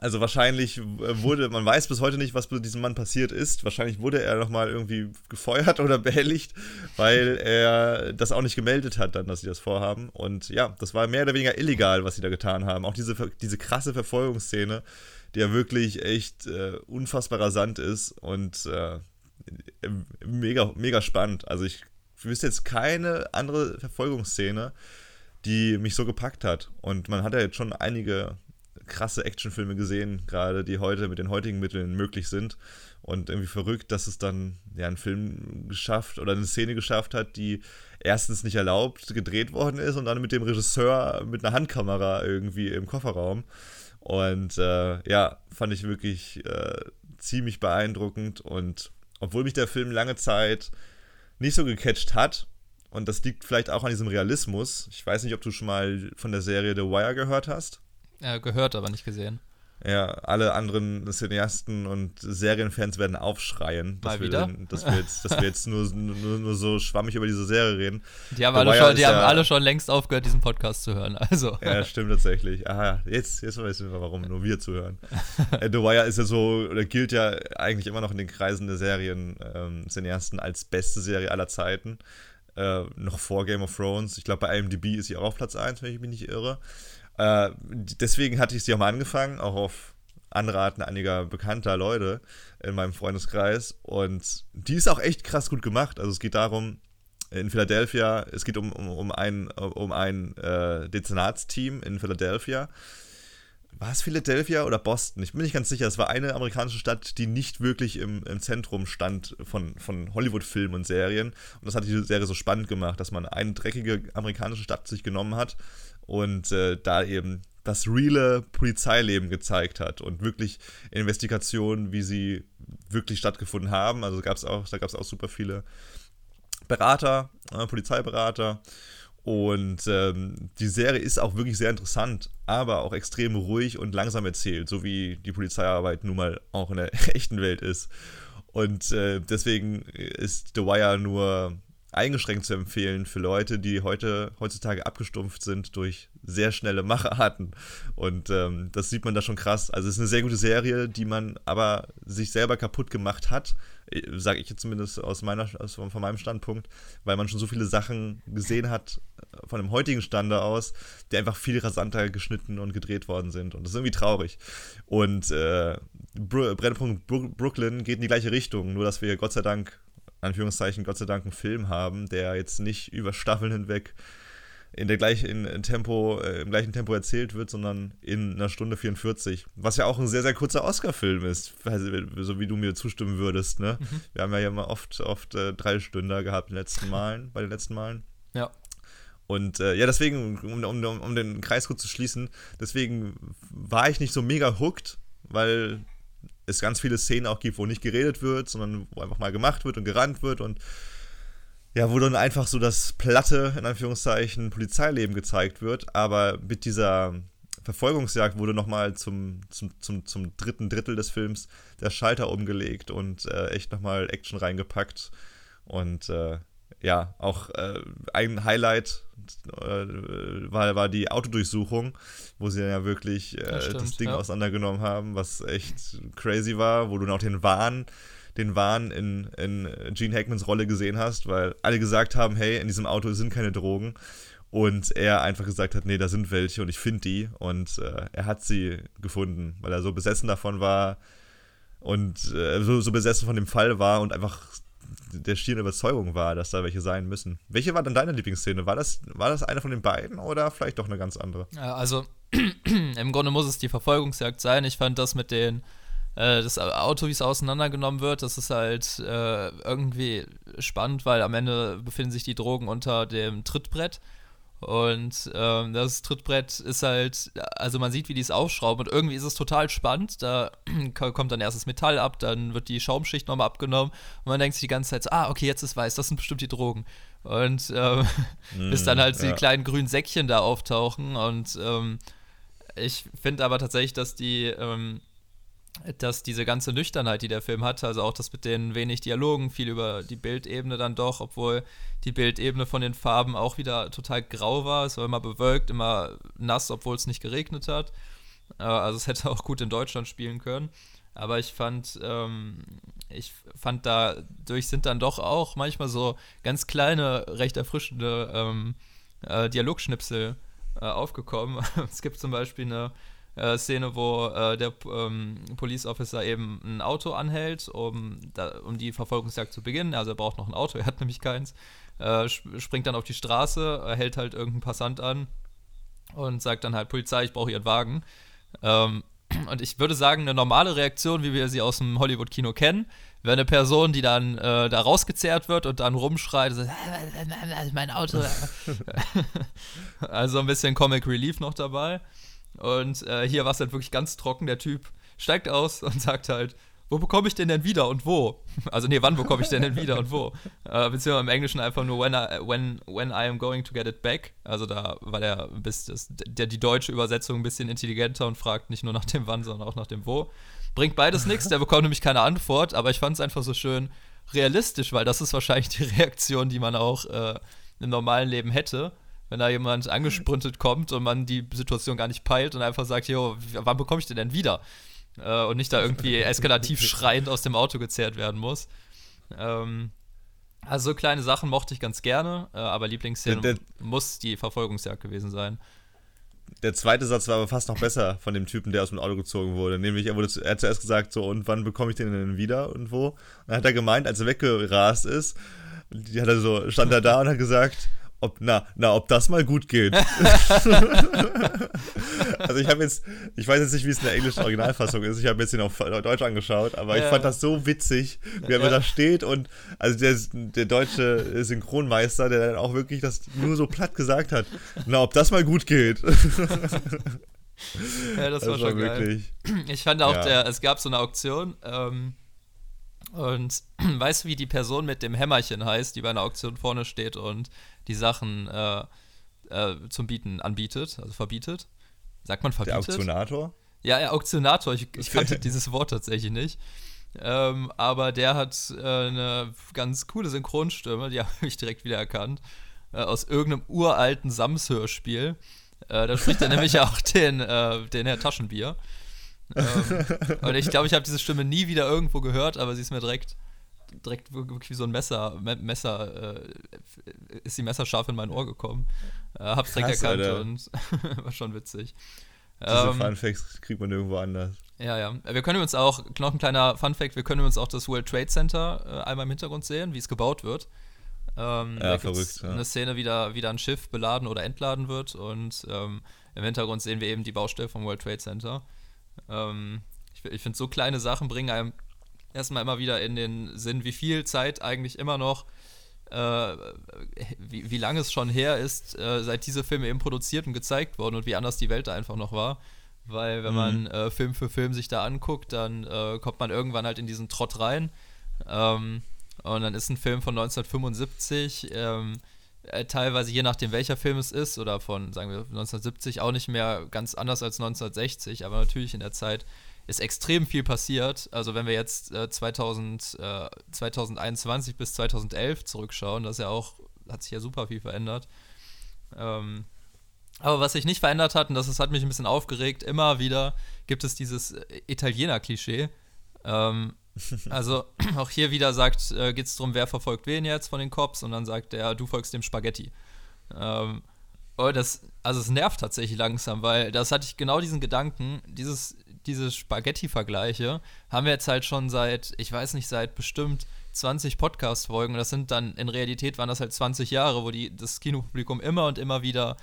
also wahrscheinlich wurde, man weiß bis heute nicht, was mit diesem Mann passiert ist. Wahrscheinlich wurde er nochmal irgendwie gefeuert oder behelligt, weil er das auch nicht gemeldet hat, dann, dass sie das vorhaben. Und ja, das war mehr oder weniger illegal, was sie da getan haben. Auch diese, diese krasse Verfolgungsszene, die ja wirklich echt äh, unfassbar rasant ist und äh, mega, mega spannend. Also ich wüsste jetzt keine andere Verfolgungsszene, die mich so gepackt hat. Und man hat ja jetzt schon einige krasse Actionfilme gesehen, gerade die heute mit den heutigen Mitteln möglich sind. Und irgendwie verrückt, dass es dann ja einen Film geschafft oder eine Szene geschafft hat, die erstens nicht erlaubt gedreht worden ist und dann mit dem Regisseur mit einer Handkamera irgendwie im Kofferraum. Und äh, ja, fand ich wirklich äh, ziemlich beeindruckend. Und obwohl mich der Film lange Zeit nicht so gecatcht hat, und das liegt vielleicht auch an diesem Realismus. Ich weiß nicht, ob du schon mal von der Serie The Wire gehört hast. Ja, gehört, aber nicht gesehen. Ja, alle anderen Cineasten und Serienfans werden aufschreien, dass, wir, dass wir, jetzt, dass wir jetzt nur, nur, nur, so schwammig über diese Serie reden. Die haben, alle schon, die haben alle schon längst aufgehört, diesen Podcast zu hören. Also. Ja, stimmt tatsächlich. Aha, jetzt, jetzt wissen wir, warum nur wir zuhören. äh, The Wire ist ja so, oder gilt ja eigentlich immer noch in den Kreisen der Serien ähm, Cineasten als beste Serie aller Zeiten äh, noch vor Game of Thrones. Ich glaube, bei IMDb ist sie auch auf Platz 1, wenn ich mich nicht irre. Äh, deswegen hatte ich sie auch mal angefangen, auch auf Anraten einiger bekannter Leute in meinem Freundeskreis. Und die ist auch echt krass gut gemacht. Also es geht darum, in Philadelphia, es geht um, um, um ein, um ein äh, Dezernatsteam in Philadelphia war es Philadelphia oder Boston? Ich bin nicht ganz sicher. Es war eine amerikanische Stadt, die nicht wirklich im, im Zentrum stand von, von Hollywood-Filmen und Serien. Und das hat die Serie so spannend gemacht, dass man eine dreckige amerikanische Stadt sich genommen hat und äh, da eben das reale Polizeileben gezeigt hat und wirklich Investigationen, wie sie wirklich stattgefunden haben. Also gab's auch, da gab es auch super viele Berater, äh, Polizeiberater und ähm, die Serie ist auch wirklich sehr interessant, aber auch extrem ruhig und langsam erzählt, so wie die Polizeiarbeit nun mal auch in der echten Welt ist. Und äh, deswegen ist The Wire nur eingeschränkt zu empfehlen für Leute, die heute heutzutage abgestumpft sind durch sehr schnelle Macharten. Und ähm, das sieht man da schon krass. Also es ist eine sehr gute Serie, die man aber sich selber kaputt gemacht hat, äh, sage ich jetzt zumindest aus meiner, aus, von meinem Standpunkt, weil man schon so viele Sachen gesehen hat äh, von dem heutigen Stande aus, die einfach viel rasanter geschnitten und gedreht worden sind. Und das ist irgendwie traurig. Und äh, Brennpunkt Brooklyn geht in die gleiche Richtung, nur dass wir Gott sei Dank Anführungszeichen, Gott sei Dank einen Film haben, der jetzt nicht über Staffeln hinweg in der gleichen in Tempo, äh, im gleichen Tempo erzählt wird, sondern in einer Stunde 44. Was ja auch ein sehr, sehr kurzer Oscar-Film ist, so wie du mir zustimmen würdest, ne? Mhm. Wir haben ja immer oft, oft äh, drei Stunden gehabt in den letzten Malen, bei den letzten Malen. Ja. Und äh, ja, deswegen, um, um, um den Kreis kurz zu schließen, deswegen war ich nicht so mega hooked, weil es ganz viele Szenen auch gibt, wo nicht geredet wird, sondern wo einfach mal gemacht wird und gerannt wird und ja, wo dann einfach so das platte, in Anführungszeichen, Polizeileben gezeigt wird, aber mit dieser Verfolgungsjagd wurde nochmal zum, zum, zum, zum dritten Drittel des Films der Schalter umgelegt und äh, echt nochmal Action reingepackt. Und äh, ja, auch äh, ein Highlight äh, war, war die Autodurchsuchung, wo sie ja wirklich äh, das, stimmt, das, Ding ja. auseinandergenommen haben, was echt crazy war, wo du noch den Wahn, den Wahn in, in Gene Hackmans Rolle gesehen hast, weil alle gesagt haben, hey, in diesem Auto sind keine Drogen. Und er einfach gesagt hat, nee, da sind welche und ich finde die. Und äh, er hat sie gefunden, weil er so besessen davon war und äh, so, so besessen von dem Fall war und einfach der schieren Überzeugung war, dass da welche sein müssen. Welche war denn deine Lieblingsszene? War das, war das eine von den beiden oder vielleicht doch eine ganz andere? Also im Grunde muss es die Verfolgungsjagd sein. Ich fand das mit den äh, das Auto, wie es auseinandergenommen wird, das ist halt äh, irgendwie spannend, weil am Ende befinden sich die Drogen unter dem Trittbrett und ähm, das Trittbrett ist halt, also man sieht, wie die es aufschrauben und irgendwie ist es total spannend. Da kommt dann erst das Metall ab, dann wird die Schaumschicht nochmal abgenommen und man denkt sich die ganze Zeit so, ah, okay, jetzt ist weiß, das sind bestimmt die Drogen. Und ähm, mm, bis dann halt ja. die kleinen grünen Säckchen da auftauchen und ähm, ich finde aber tatsächlich, dass die ähm, dass diese ganze Nüchternheit, die der Film hat, also auch das mit den wenig Dialogen, viel über die Bildebene dann doch, obwohl die Bildebene von den Farben auch wieder total grau war. Es war immer bewölkt, immer nass, obwohl es nicht geregnet hat. Äh, also es hätte auch gut in Deutschland spielen können. Aber ich fand, ähm, ich fand dadurch sind dann doch auch manchmal so ganz kleine, recht erfrischende ähm, äh, Dialogschnipsel äh, aufgekommen. es gibt zum Beispiel eine äh, Szene, wo äh, der ähm, Police Officer eben ein Auto anhält, um, da, um die Verfolgungsjagd zu beginnen. Also er braucht noch ein Auto, er hat nämlich keins. Äh, springt dann auf die Straße, hält halt irgendeinen Passant an und sagt dann halt, Polizei, ich brauche ihren Wagen. Ähm, und ich würde sagen, eine normale Reaktion, wie wir sie aus dem Hollywood-Kino kennen, wäre eine Person, die dann äh, da rausgezerrt wird und dann rumschreit, so, mein Auto. also ein bisschen Comic Relief noch dabei. Und äh, hier war es halt wirklich ganz trocken. Der Typ steigt aus und sagt halt, wo bekomme ich den denn wieder und wo? Also nee, wann bekomme ich den denn wieder und wo? Äh, beziehungsweise im Englischen einfach nur when I, when, when I am going to get it back. Also da war der, bis das, der die deutsche Übersetzung ein bisschen intelligenter und fragt nicht nur nach dem wann, sondern auch nach dem wo. Bringt beides nichts, der bekommt nämlich keine Antwort, aber ich fand es einfach so schön realistisch, weil das ist wahrscheinlich die Reaktion, die man auch äh, im normalen Leben hätte wenn da jemand angesprintet kommt und man die Situation gar nicht peilt und einfach sagt, jo, wann bekomme ich den denn wieder? Äh, und nicht da irgendwie eskalativ schreiend aus dem Auto gezerrt werden muss. Ähm, also so kleine Sachen mochte ich ganz gerne, äh, aber Lieblingsszene der, der, muss die Verfolgungsjagd gewesen sein. Der zweite Satz war aber fast noch besser von dem Typen, der aus dem Auto gezogen wurde. Nämlich, er, wurde, er hat zuerst gesagt, so, und wann bekomme ich den denn wieder und wo? Und dann hat er gemeint, als er weggerast ist, die hat er so, stand er da und hat gesagt, ob, na, na, ob das mal gut geht. also ich habe jetzt, ich weiß jetzt nicht, wie es in der englischen Originalfassung ist. Ich habe jetzt ihn auf Deutsch angeschaut, aber ja. ich fand das so witzig, wie er ja. da steht und also der, der deutsche Synchronmeister, der dann auch wirklich das nur so platt gesagt hat. Na, ob das mal gut geht. ja, das, das war schon war wirklich. Geil. Ich fand auch, ja. der, es gab so eine Auktion. Ähm, und weißt du, wie die Person mit dem Hämmerchen heißt, die bei einer Auktion vorne steht und die Sachen äh, äh, zum Bieten anbietet, also verbietet? Sagt man verbietet? Der Auktionator? Ja, ja, Auktionator. Ich, ich kannte dieses Wort tatsächlich nicht. Ähm, aber der hat äh, eine ganz coole Synchronstimme, die habe ich direkt wieder erkannt. Äh, aus irgendeinem uralten Sams-Hörspiel. Äh, da spricht er nämlich auch den, äh, den Herr Taschenbier ähm, und ich glaube, ich habe diese Stimme nie wieder irgendwo gehört, aber sie ist mir direkt, direkt wirklich wie so ein Messer, Messer, äh, ist die Messerscharf in mein Ohr gekommen. Äh, hab's direkt Krass, erkannt Alter. und war schon witzig. Diese ähm, Funfacts kriegt man irgendwo anders. Ja, ja. Wir können uns auch, noch ein kleiner Fun-Fact: wir können uns auch das World Trade Center äh, einmal im Hintergrund sehen, wie es gebaut wird. Ähm, ja, verrückt. Ja. Eine Szene, wie da wieder ein Schiff beladen oder entladen wird und ähm, im Hintergrund sehen wir eben die Baustelle vom World Trade Center. Ähm, ich, ich finde, so kleine Sachen bringen einem erstmal immer wieder in den Sinn, wie viel Zeit eigentlich immer noch, äh, wie, wie lange es schon her ist, äh, seit diese Filme eben produziert und gezeigt wurden und wie anders die Welt da einfach noch war. Weil wenn mhm. man äh, Film für Film sich da anguckt, dann äh, kommt man irgendwann halt in diesen Trott rein. Ähm, und dann ist ein Film von 1975, ähm, äh, teilweise je nachdem welcher Film es ist, oder von, sagen wir, 1970 auch nicht mehr ganz anders als 1960, aber natürlich in der Zeit ist extrem viel passiert. Also wenn wir jetzt äh, 2000, äh, 2021 bis 2011 zurückschauen, das ist ja auch, hat sich ja super viel verändert. Ähm, aber was sich nicht verändert hat, und das, das hat mich ein bisschen aufgeregt, immer wieder gibt es dieses äh, Italiener-Klischee. Ähm, also auch hier wieder sagt, äh, geht es darum, wer verfolgt wen jetzt von den Cops und dann sagt er, du folgst dem Spaghetti. Ähm, oh, das, also es nervt tatsächlich langsam, weil das hatte ich genau diesen Gedanken, dieses, diese Spaghetti-Vergleiche haben wir jetzt halt schon seit, ich weiß nicht, seit bestimmt 20 Podcast-Folgen. Das sind dann, in Realität waren das halt 20 Jahre, wo die, das Kinopublikum immer und immer wieder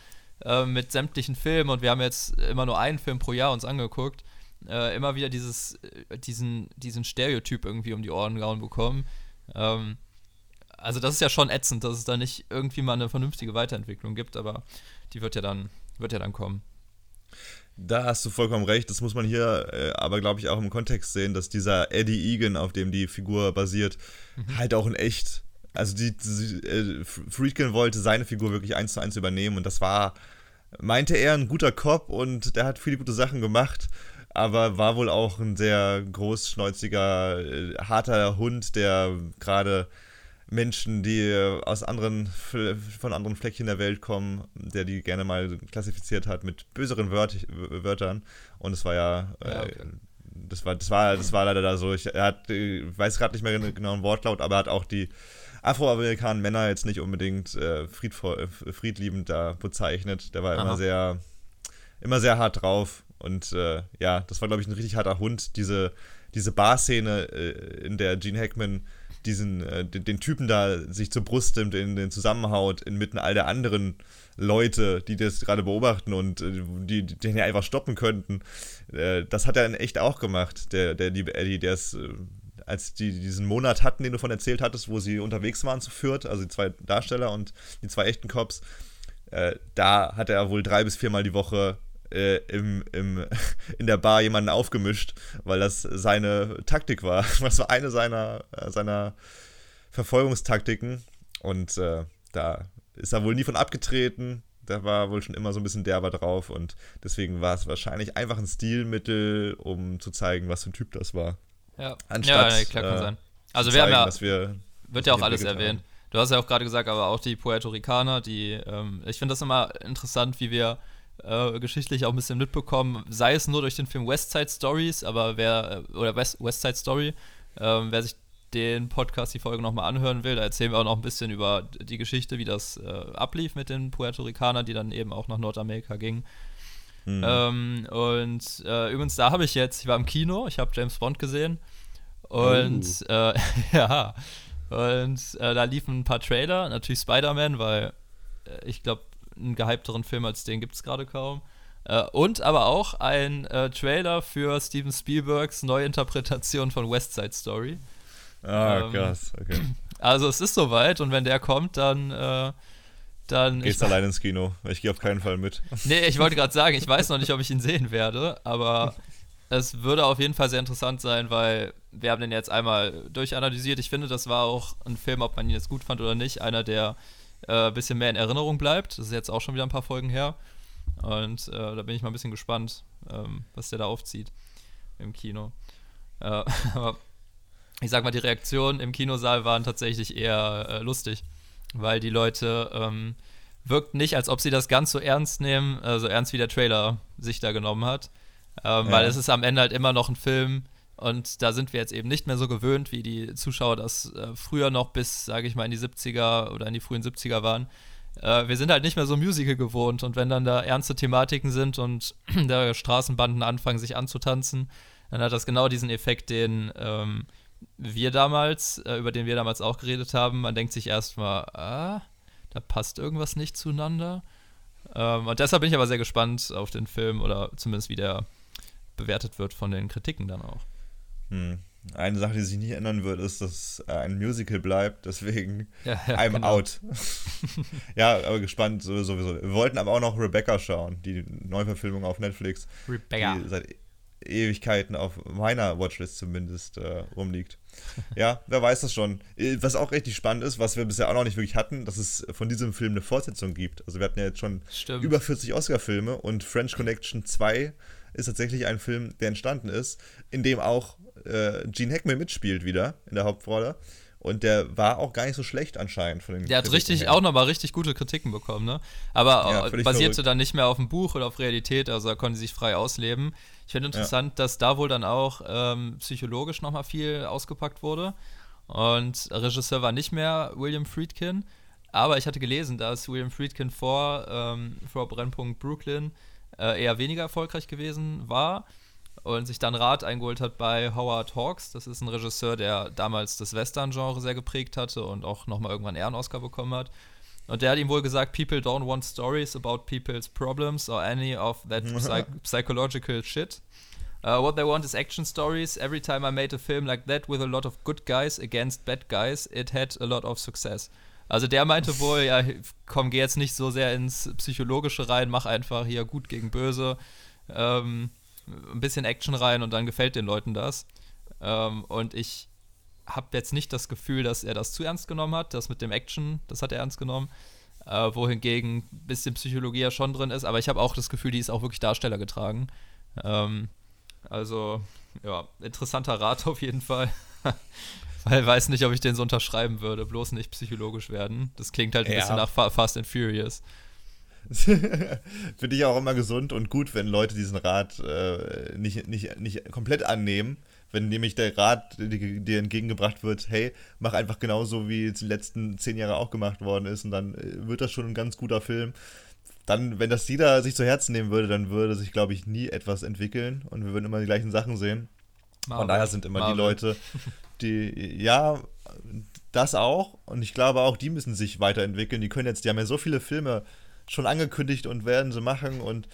äh, mit sämtlichen Filmen, und wir haben jetzt immer nur einen Film pro Jahr uns angeguckt, äh, immer wieder dieses, äh, diesen, diesen Stereotyp irgendwie um die Ohren gehauen bekommen. Ähm, also das ist ja schon ätzend, dass es da nicht irgendwie mal eine vernünftige Weiterentwicklung gibt, aber die wird ja dann, wird ja dann kommen. Da hast du vollkommen recht. Das muss man hier äh, aber, glaube ich, auch im Kontext sehen, dass dieser Eddie Egan, auf dem die Figur basiert, mhm. halt auch in echt. Also, die, die äh, Friedkin wollte seine Figur wirklich eins zu eins übernehmen und das war, meinte er, ein guter Cop und der hat viele gute Sachen gemacht, aber war wohl auch ein sehr großschnäuziger, äh, harter Hund, der gerade Menschen, die aus anderen, von anderen Fleckchen der Welt kommen, der die gerne mal klassifiziert hat mit böseren Wört, Wörtern. Und es war ja, ja okay. äh, das war, das war, das war leider da so. Ich, er hat, ich weiß gerade nicht mehr genau ein Wortlaut, aber er hat auch die afroamerikaner Männer jetzt nicht unbedingt äh, friedvoll, äh, friedliebend da bezeichnet. Der war Aha. immer sehr, immer sehr hart drauf. Und äh, ja, das war, glaube ich, ein richtig harter Hund. Diese, diese Bar-Szene, äh, in der Gene Hackman diesen, äh, den, den, Typen da sich zur Brust nimmt, in den Zusammenhaut, inmitten all der anderen Leute, die das gerade beobachten und äh, die, die den ja einfach stoppen könnten. Äh, das hat er dann echt auch gemacht, der, der liebe Eddie, der ist, äh, als die diesen Monat hatten, den du von erzählt hattest, wo sie unterwegs waren zu Fürth, also die zwei Darsteller und die zwei echten Cops, äh, da hat er wohl drei bis viermal die Woche äh, im, im, in der Bar jemanden aufgemischt, weil das seine Taktik war. Das war eine seiner, äh, seiner Verfolgungstaktiken. Und äh, da ist er wohl nie von abgetreten. Da war wohl schon immer so ein bisschen derber drauf und deswegen war es wahrscheinlich einfach ein Stilmittel, um zu zeigen, was für ein Typ das war. Ja, Anstatt, ja, klar kann äh, sein. Also wir zeigen, haben ja, wir, wird ja auch alles erwähnt. Du hast ja auch gerade gesagt, aber auch die Puerto Ricaner, die, ähm, ich finde das immer interessant, wie wir äh, geschichtlich auch ein bisschen mitbekommen, sei es nur durch den Film West Side Stories, aber wer, äh, oder West, West Side Story, äh, wer sich den Podcast, die Folge nochmal anhören will, da erzählen wir auch noch ein bisschen über die Geschichte, wie das äh, ablief mit den Puerto Ricanern, die dann eben auch nach Nordamerika gingen. Mhm. Ähm, und äh, übrigens, da habe ich jetzt, ich war im Kino, ich habe James Bond gesehen und oh. äh, ja, und äh, da liefen ein paar Trailer, natürlich Spider-Man, weil äh, ich glaube, einen gehypteren Film als den gibt es gerade kaum. Äh, und aber auch ein äh, Trailer für Steven Spielbergs Neuinterpretation von West Side Story. Ah, ähm, krass, okay. Also es ist soweit und wenn der kommt, dann äh, dann. Gehst allein ins Kino. Ich gehe auf keinen Fall mit. Nee, ich wollte gerade sagen, ich weiß noch nicht, ob ich ihn sehen werde, aber es würde auf jeden Fall sehr interessant sein, weil wir haben den jetzt einmal durchanalysiert. Ich finde, das war auch ein Film, ob man ihn jetzt gut fand oder nicht, einer der ein äh, bisschen mehr in Erinnerung bleibt. Das ist jetzt auch schon wieder ein paar Folgen her. Und äh, da bin ich mal ein bisschen gespannt, ähm, was der da aufzieht im Kino. Äh, aber ich sag mal, die Reaktionen im Kinosaal waren tatsächlich eher äh, lustig, weil die Leute ähm, wirkt nicht, als ob sie das ganz so ernst nehmen, äh, so ernst wie der Trailer sich da genommen hat. Ähm, ja. Weil es ist am Ende halt immer noch ein Film, und da sind wir jetzt eben nicht mehr so gewöhnt, wie die Zuschauer das äh, früher noch bis, sage ich mal, in die 70er oder in die frühen 70er waren. Äh, wir sind halt nicht mehr so Musical gewohnt und wenn dann da ernste Thematiken sind und da Straßenbanden anfangen, sich anzutanzen, dann hat das genau diesen Effekt, den ähm, wir damals, äh, über den wir damals auch geredet haben. Man denkt sich erstmal, ah, da passt irgendwas nicht zueinander. Ähm, und deshalb bin ich aber sehr gespannt auf den Film oder zumindest wie der bewertet wird von den Kritiken dann auch. Hm. Eine Sache, die sich nicht ändern wird, ist, dass äh, ein Musical bleibt, deswegen Ja, ja, I'm genau. out. ja, aber gespannt sowieso. Wir wollten aber auch noch Rebecca schauen, die Neuverfilmung auf Netflix, Rebecca. die seit Ewigkeiten auf meiner Watchlist zumindest äh, rumliegt. Ja, wer weiß das schon. Äh, Was auch richtig spannend ist, was wir bisher auch noch nicht wirklich hatten, dass es von diesem Film eine Fortsetzung gibt. Also wir hatten ja jetzt schon Stimmt. über 40 Oscar-Filme und French Connection 2 ist tatsächlich ein Film, der entstanden ist, in dem auch äh, Gene Hackman mitspielt wieder in der Hauptrolle. Und der war auch gar nicht so schlecht anscheinend von den Der hat richtig, her. auch nochmal richtig gute Kritiken bekommen, ne? Aber Ja, äh, basierte verrückt. dann nicht mehr auf dem Buch oder auf Realität, also da konnten sie sich frei ausleben. Ich finde interessant, dass da wohl dann auch ähm, psychologisch nochmal viel ausgepackt wurde. Und Regisseur war nicht mehr William Friedkin, aber ich hatte gelesen, dass William Friedkin vor, ähm, vor Brennpunkt Brooklyn äh, eher weniger erfolgreich gewesen war und sich dann Rat eingeholt hat bei Howard Hawks. Das ist ein Regisseur, der damals das Western-Genre sehr geprägt hatte und auch nochmal irgendwann einen Ehren-Oscar bekommen hat. Und der hat ihm wohl gesagt, people don't want stories about people's problems or any of that psych psychological shit. Uh, what they want is action stories. Every time I made a film like that with a lot of good guys against bad guys, it had a lot of success. Also der meinte wohl, ja, komm, geh jetzt nicht so sehr ins Psychologische rein, mach einfach hier gut gegen böse, ähm, ein bisschen Action rein und dann gefällt den Leuten das. Ähm, und ich habe jetzt nicht das Gefühl, dass er das zu ernst genommen hat. Das mit dem Action, das hat er ernst genommen. Äh, wohingegen ein bisschen Psychologie ja schon drin ist. Aber ich habe auch das Gefühl, die ist auch wirklich Darsteller getragen. Ähm, also, ja, interessanter Rat auf jeden Fall. Weil weiß nicht, ob ich den so unterschreiben würde. Bloß nicht psychologisch werden. Das klingt halt ein Ja. bisschen nach Fa Fast and Furious. Finde ich auch immer gesund und gut, wenn Leute diesen Rat äh, nicht, nicht, nicht komplett annehmen. Wenn nämlich der Rat die- dir entgegengebracht wird, hey, mach einfach genauso, wie es die letzten zehn Jahre auch gemacht worden ist und dann äh, wird das schon ein ganz guter Film. Dann, wenn das jeder sich zu Herzen nehmen würde, dann würde sich, glaube ich, nie etwas entwickeln und wir würden immer die gleichen Sachen sehen. Von Marvel. daher sind immer die Marvel. Leute, die, ja, das auch. Und ich glaube auch, die müssen sich weiterentwickeln. Die können jetzt, die haben ja so viele Filme schon angekündigt und werden sie machen. Und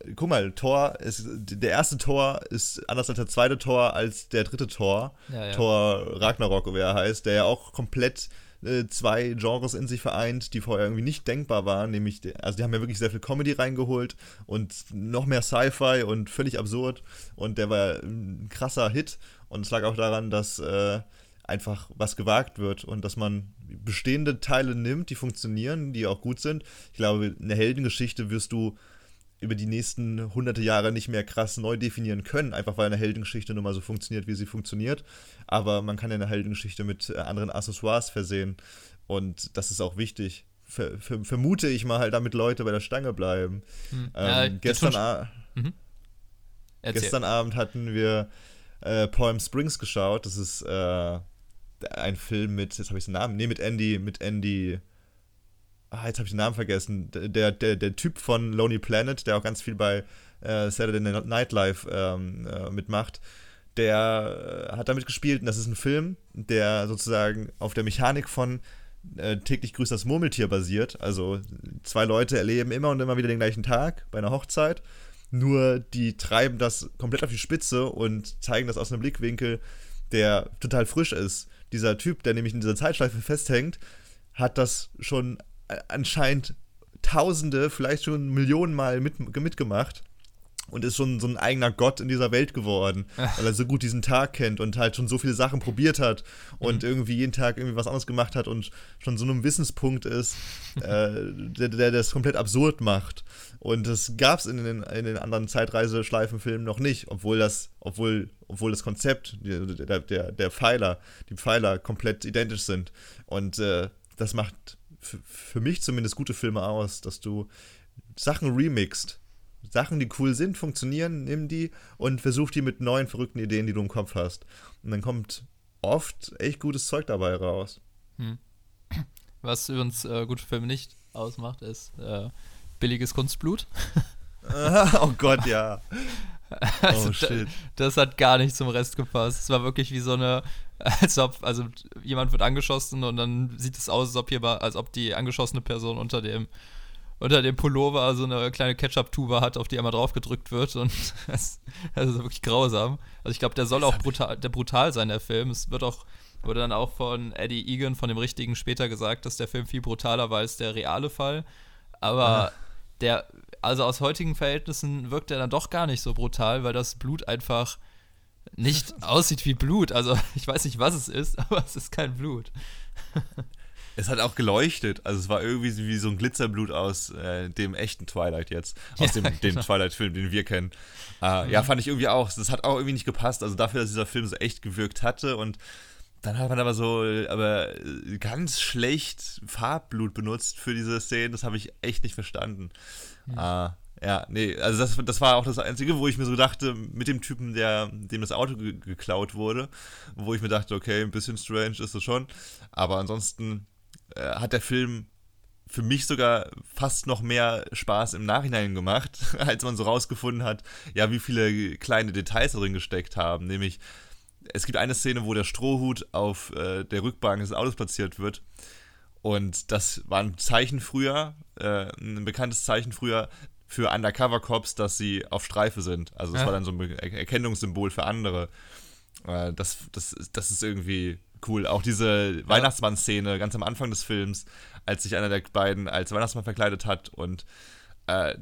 äh, guck mal, Thor ist, der erste Tor ist anders als der zweite Tor als der dritte Tor. Ja, ja. Thor Ragnarok, wie er heißt, der ja auch komplett äh, zwei Genres in sich vereint, die vorher irgendwie nicht denkbar waren. Nämlich, also die haben ja wirklich sehr viel Comedy reingeholt und noch mehr Sci-Fi und völlig absurd. Und der war ein krasser Hit. Und es lag auch daran, dass äh, einfach was gewagt wird und dass man bestehende Teile nimmt, die funktionieren, die auch gut sind. Ich glaube, eine Heldengeschichte wirst du über die nächsten hunderte Jahre nicht mehr krass neu definieren können, einfach weil eine Heldengeschichte nun mal so funktioniert, wie sie funktioniert. Aber man kann ja eine Heldengeschichte mit äh, anderen Accessoires versehen und das ist auch wichtig. Ver ver vermute ich mal halt, damit Leute bei der Stange bleiben. Hm. Ähm, Ja, gestern, Erzähl. gestern Abend hatten wir äh, Palm Springs geschaut. Das ist äh, ein Film mit, jetzt habe ich den Namen, nee, mit Andy, mit Andy, ah, jetzt habe ich den Namen vergessen. Der, der, der Typ von Lonely Planet, der auch ganz viel bei äh, Saturday Night Live ähm, äh, mitmacht, der äh, hat damit gespielt und das ist ein Film, der sozusagen auf der Mechanik von äh, täglich grüßt das Murmeltier basiert. Also zwei Leute erleben immer und immer wieder den gleichen Tag bei einer Hochzeit. Nur die treiben das komplett auf die Spitze und zeigen das aus einem Blickwinkel, der total frisch ist. Dieser Typ, der nämlich in dieser Zeitschleife festhängt, hat das schon anscheinend Tausende, vielleicht schon Millionen Mal mit, mitgemacht und ist schon so ein eigener Gott in dieser Welt geworden, weil er so gut diesen Tag kennt und halt schon so viele Sachen probiert hat und irgendwie jeden Tag irgendwie was anderes gemacht hat und schon so einem Wissenspunkt ist, äh, der, der das komplett absurd macht. Und das gab es in den, in den anderen Zeitreiseschleifenfilmen noch nicht, obwohl das, obwohl, obwohl das Konzept, der, der, der Pfeiler, die Pfeiler komplett identisch sind. Und äh, das macht für mich zumindest gute Filme aus, dass du Sachen remixt. Sachen, die cool sind, funktionieren, nimm die und versuch die mit neuen verrückten Ideen, die du im Kopf hast. Und dann kommt oft echt gutes Zeug dabei raus. Was übrigens äh, gute Filme nicht ausmacht, ist äh, billiges Kunstblut. oh Gott, ja. Also, oh, shit. Das, das hat gar nicht zum Rest gepasst. Es war wirklich wie so eine, als ob, also jemand wird angeschossen und dann sieht es aus, als ob hier als ob die angeschossene Person unter dem unter dem Pullover so eine kleine Ketchup-Tube hat, auf die einmal drauf gedrückt wird und das, das ist wirklich grausam. Also ich glaube, der soll auch brutal, der brutal sein, der Film. Es wird auch, wurde dann auch von Eddie Egan, von dem Richtigen, später gesagt, dass der Film viel brutaler war als der reale Fall. Aber der, also aus heutigen Verhältnissen wirkt er dann doch gar nicht so brutal, weil das Blut einfach nicht aussieht wie Blut. Also ich weiß nicht, was es ist, aber es ist kein Blut. Es hat auch geleuchtet. Also es war irgendwie wie so ein Glitzerblut aus äh, dem echten Twilight jetzt. Aus ja, dem, genau. Twilight-Film, den wir kennen. Äh, mhm. Ja, fand ich irgendwie auch. Das hat auch irgendwie nicht gepasst. Also dafür, dass dieser Film so echt gewirkt hatte und dann hat man aber so, aber ganz schlecht Farbblut benutzt für diese Szene. Das habe ich echt nicht verstanden. Mhm. Uh, ja, nee, also das, das war auch das Einzige, wo ich mir so dachte, mit dem Typen, der, dem das Auto ge geklaut wurde, wo ich mir dachte, okay, ein bisschen strange ist es schon. Aber ansonsten äh, hat der Film für mich sogar fast noch mehr Spaß im Nachhinein gemacht, als man so rausgefunden hat, ja, wie viele kleine Details darin gesteckt haben. Nämlich, es gibt eine Szene, wo der Strohhut auf äh, der Rückbank des Autos platziert wird. Und das war ein Zeichen früher, äh, ein bekanntes Zeichen früher für Undercover-Cops, dass sie auf Streife sind. Also das ja. war dann so ein Erkennungssymbol für andere. Äh, das, das, das ist irgendwie cool. Auch diese ja. Weihnachtsmann-Szene ganz am Anfang des Films, als sich einer der beiden als Weihnachtsmann verkleidet hat und äh,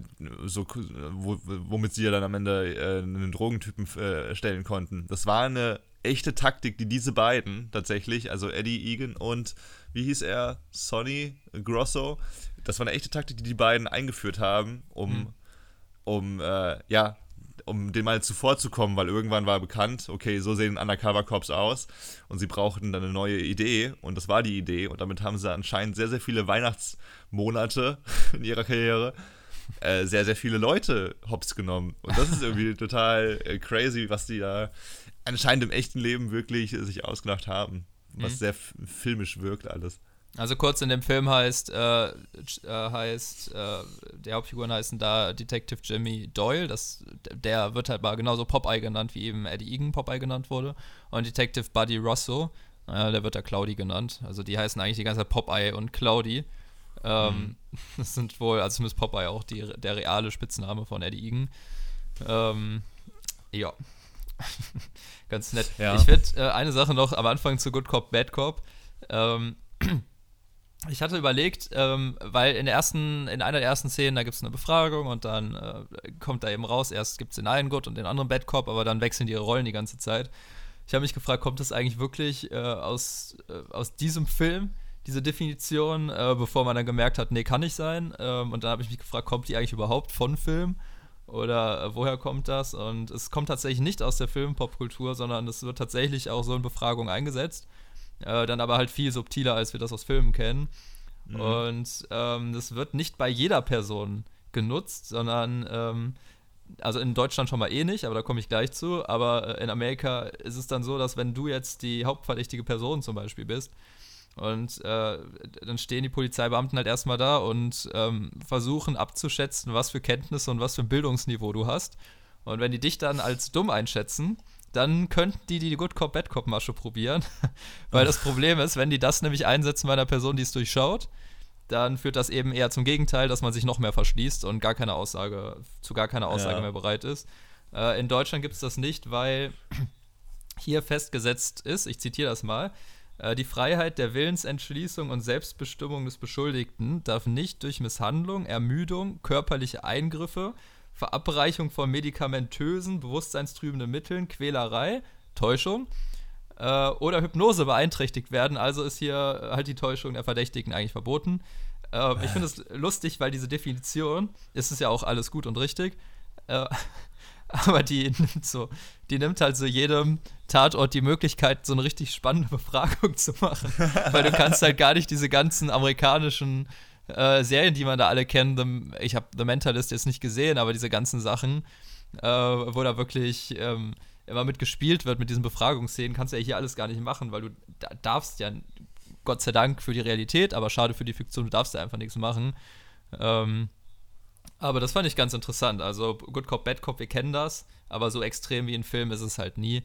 so, wo, womit sie ja dann am Ende äh, einen Drogentypen äh, stellen konnten. Das war eine echte Taktik, die diese beiden tatsächlich, also Eddie Egan und wie hieß er, Sonny Grosso, das war eine echte Taktik, die die beiden eingeführt haben, um, mhm. um äh, ja, um dem mal zuvorzukommen, weil irgendwann war bekannt, okay, so sehen Undercover-Cops aus und sie brauchten dann eine neue Idee und das war die Idee und damit haben sie anscheinend sehr, sehr viele Weihnachtsmonate in ihrer Karriere äh, sehr, sehr viele Leute hops genommen und das ist irgendwie total äh, crazy, was die da anscheinend im echten Leben wirklich sich ausgedacht haben, was mhm. sehr filmisch wirkt alles. Also kurz in dem Film heißt, äh, äh, heißt, äh, der Hauptfiguren heißen da Detective Jimmy Doyle, das, der wird halt mal genauso Popeye genannt, wie eben Eddie Egan Popeye genannt wurde. Und Detective Buddy Rosso, äh, der wird da Cloudy genannt. Also die heißen eigentlich die ganze Zeit Popeye und Cloudy. Ähm, mhm. Das sind wohl, also zumindest Popeye auch die, der reale Spitzname von Eddie Egan. Ähm, ja. Ganz nett. Ja. Ich finde äh, eine Sache noch am Anfang zu Good Cop, Bad Cop. Ähm, ich hatte überlegt, ähm, weil in der ersten, in einer der ersten Szenen, da gibt es eine Befragung und dann äh, kommt da eben raus, erst gibt es den einen Good und den anderen Bad Cop, aber dann wechseln die Rollen die ganze Zeit. Ich habe mich gefragt, kommt das eigentlich wirklich äh, aus, äh, aus diesem Film, diese Definition, äh, bevor man dann gemerkt hat, nee, kann nicht sein. Ähm, und dann habe ich mich gefragt, kommt die eigentlich überhaupt von Film? Oder äh, woher kommt das? Und es kommt tatsächlich nicht aus der Filmpopkultur, sondern es wird tatsächlich auch so in Befragungen eingesetzt. Äh, dann aber halt viel subtiler, als wir das aus Filmen kennen. Mhm. Und ähm, das wird nicht bei jeder Person genutzt, sondern ähm, also in Deutschland schon mal eh nicht, aber da komme ich gleich zu. Aber äh, in Amerika ist es dann so, dass wenn du jetzt die hauptverdächtige Person zum Beispiel bist, und äh, dann stehen die Polizeibeamten halt erstmal da und ähm, versuchen abzuschätzen, was für Kenntnisse und was für ein Bildungsniveau du hast. Und wenn die dich dann als dumm einschätzen, dann könnten die die Good Cop, Bad Cop Masche probieren. Weil das Problem ist, wenn die das nämlich einsetzen bei einer Person, die es durchschaut, dann führt das eben eher zum Gegenteil, dass man sich noch mehr verschließt und gar keine Aussage, zu gar keiner Aussage ja. mehr bereit ist. Äh, in Deutschland gibt es das nicht, weil hier festgesetzt ist, ich zitiere das mal, äh, die Freiheit der Willensentschließung und Selbstbestimmung des Beschuldigten darf nicht durch Misshandlung, Ermüdung, körperliche Eingriffe, Verabreichung von medikamentösen, bewusstseinstrübenden Mitteln, Quälerei, Täuschung äh, oder Hypnose beeinträchtigt werden. Also ist hier halt die Täuschung der Verdächtigen eigentlich verboten. Äh, ich finde es lustig, weil diese Definition, ist es ja auch alles gut und richtig, äh, aber die nimmt so, die nimmt halt so jedem Tatort die Möglichkeit, so eine richtig spannende Befragung zu machen. weil du kannst halt gar nicht diese ganzen amerikanischen äh, Serien, die man da alle kennt. The, ich habe The Mentalist jetzt nicht gesehen, aber diese ganzen Sachen, äh, wo da wirklich ähm, immer mitgespielt wird mit diesen Befragungsszenen, kannst du ja hier alles gar nicht machen, weil du da darfst ja, Gott sei Dank für die Realität, aber schade für die Fiktion, du darfst ja einfach nichts machen. Ähm, Aber das fand ich ganz interessant. Also Good Cop, Bad Cop, wir kennen das, aber so extrem wie in Film ist es halt nie.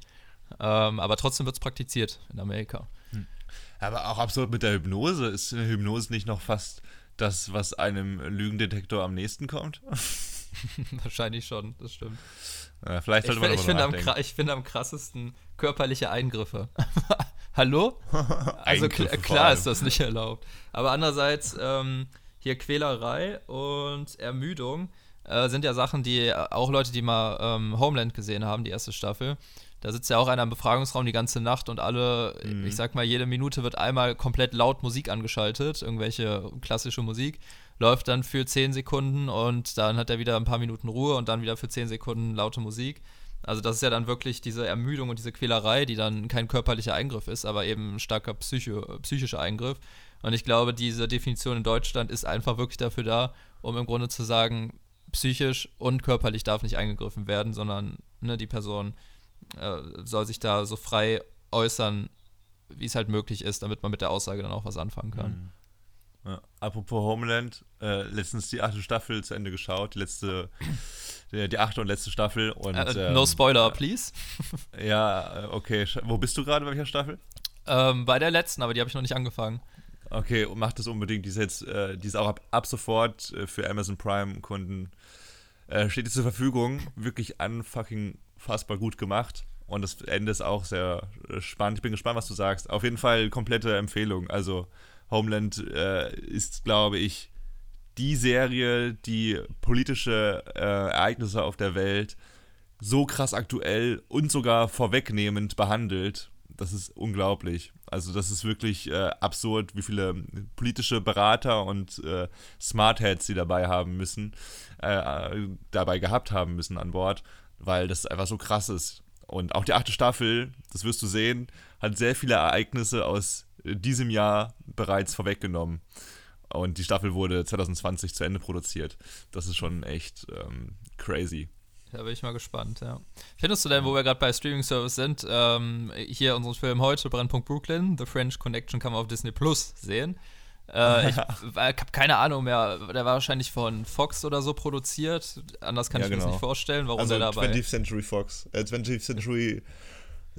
Ähm, aber trotzdem wird es praktiziert in Amerika. Hm. Aber auch absurd mit der Hypnose. Ist eine Hypnose nicht noch fast das, was einem Lügendetektor am nächsten kommt? Wahrscheinlich schon, das stimmt. Ja, vielleicht ich finde find am, find am krassesten körperliche Eingriffe. Hallo? Also kl klar ist das nicht erlaubt. Aber andererseits, ähm, hier Quälerei und Ermüdung äh, sind ja Sachen, die auch Leute, die mal ähm, Homeland gesehen haben, die erste Staffel, da sitzt ja auch einer im Befragungsraum die ganze Nacht und alle, mhm. ich sag mal, jede Minute wird einmal komplett laut Musik angeschaltet, irgendwelche klassische Musik, läuft dann für 10 Sekunden und dann hat er wieder ein paar Minuten Ruhe und dann wieder für 10 Sekunden laute Musik. Also das ist ja dann wirklich diese Ermüdung und diese Quälerei, die dann kein körperlicher Eingriff ist, aber eben ein starker Psycho, psychischer Eingriff. Und ich glaube, diese Definition in Deutschland ist einfach wirklich dafür da, um im Grunde zu sagen, psychisch und körperlich darf nicht eingegriffen werden, sondern ne, die Person äh, soll sich da so frei äußern, wie es halt möglich ist, damit man mit der Aussage dann auch was anfangen kann. Mhm. Ja. Apropos Homeland, äh, letztens die achte Staffel zu Ende geschaut, die letzte, die, die achte und letzte Staffel. Und, äh, ähm, no Spoiler, please. ja, äh, okay. Wo bist du gerade, bei welcher Staffel? Ähm, bei der letzten, aber die habe ich noch nicht angefangen. Okay, mach das unbedingt. Die ist jetzt, äh, die ist auch ab, ab sofort äh, für Amazon Prime-Kunden äh, steht die zur Verfügung. Wirklich unfucking fassbar gut gemacht. Und das Ende ist auch sehr äh, spannend. Ich bin gespannt, was du sagst. Auf jeden Fall komplette Empfehlung. Also Homeland äh, ist, glaube ich, die Serie, die politische äh, Ereignisse auf der Welt so krass aktuell und sogar vorwegnehmend behandelt. Das ist unglaublich. Also das ist wirklich äh, absurd, wie viele politische Berater und äh, Smartheads sie dabei haben müssen, äh, dabei gehabt haben müssen an Bord weil das einfach so krass ist. Und auch die achte Staffel, das wirst du sehen, hat sehr viele Ereignisse aus diesem Jahr bereits vorweggenommen. Und die Staffel wurde 2020 zu Ende produziert. Das ist schon echt ähm, crazy. Da bin ich mal gespannt, ja. Findest du denn, wo wir gerade bei Streaming Service sind, ähm, hier unseren Film heute, Brennpunkt Brooklyn, The French Connection, kann man auf Disney Plus sehen. Äh, ich habe keine Ahnung mehr. Der war wahrscheinlich von Fox oder so produziert. Anders kann ja, ich genau. mir das nicht vorstellen, warum also der dabei 20th Century Fox. Äh, 20th Century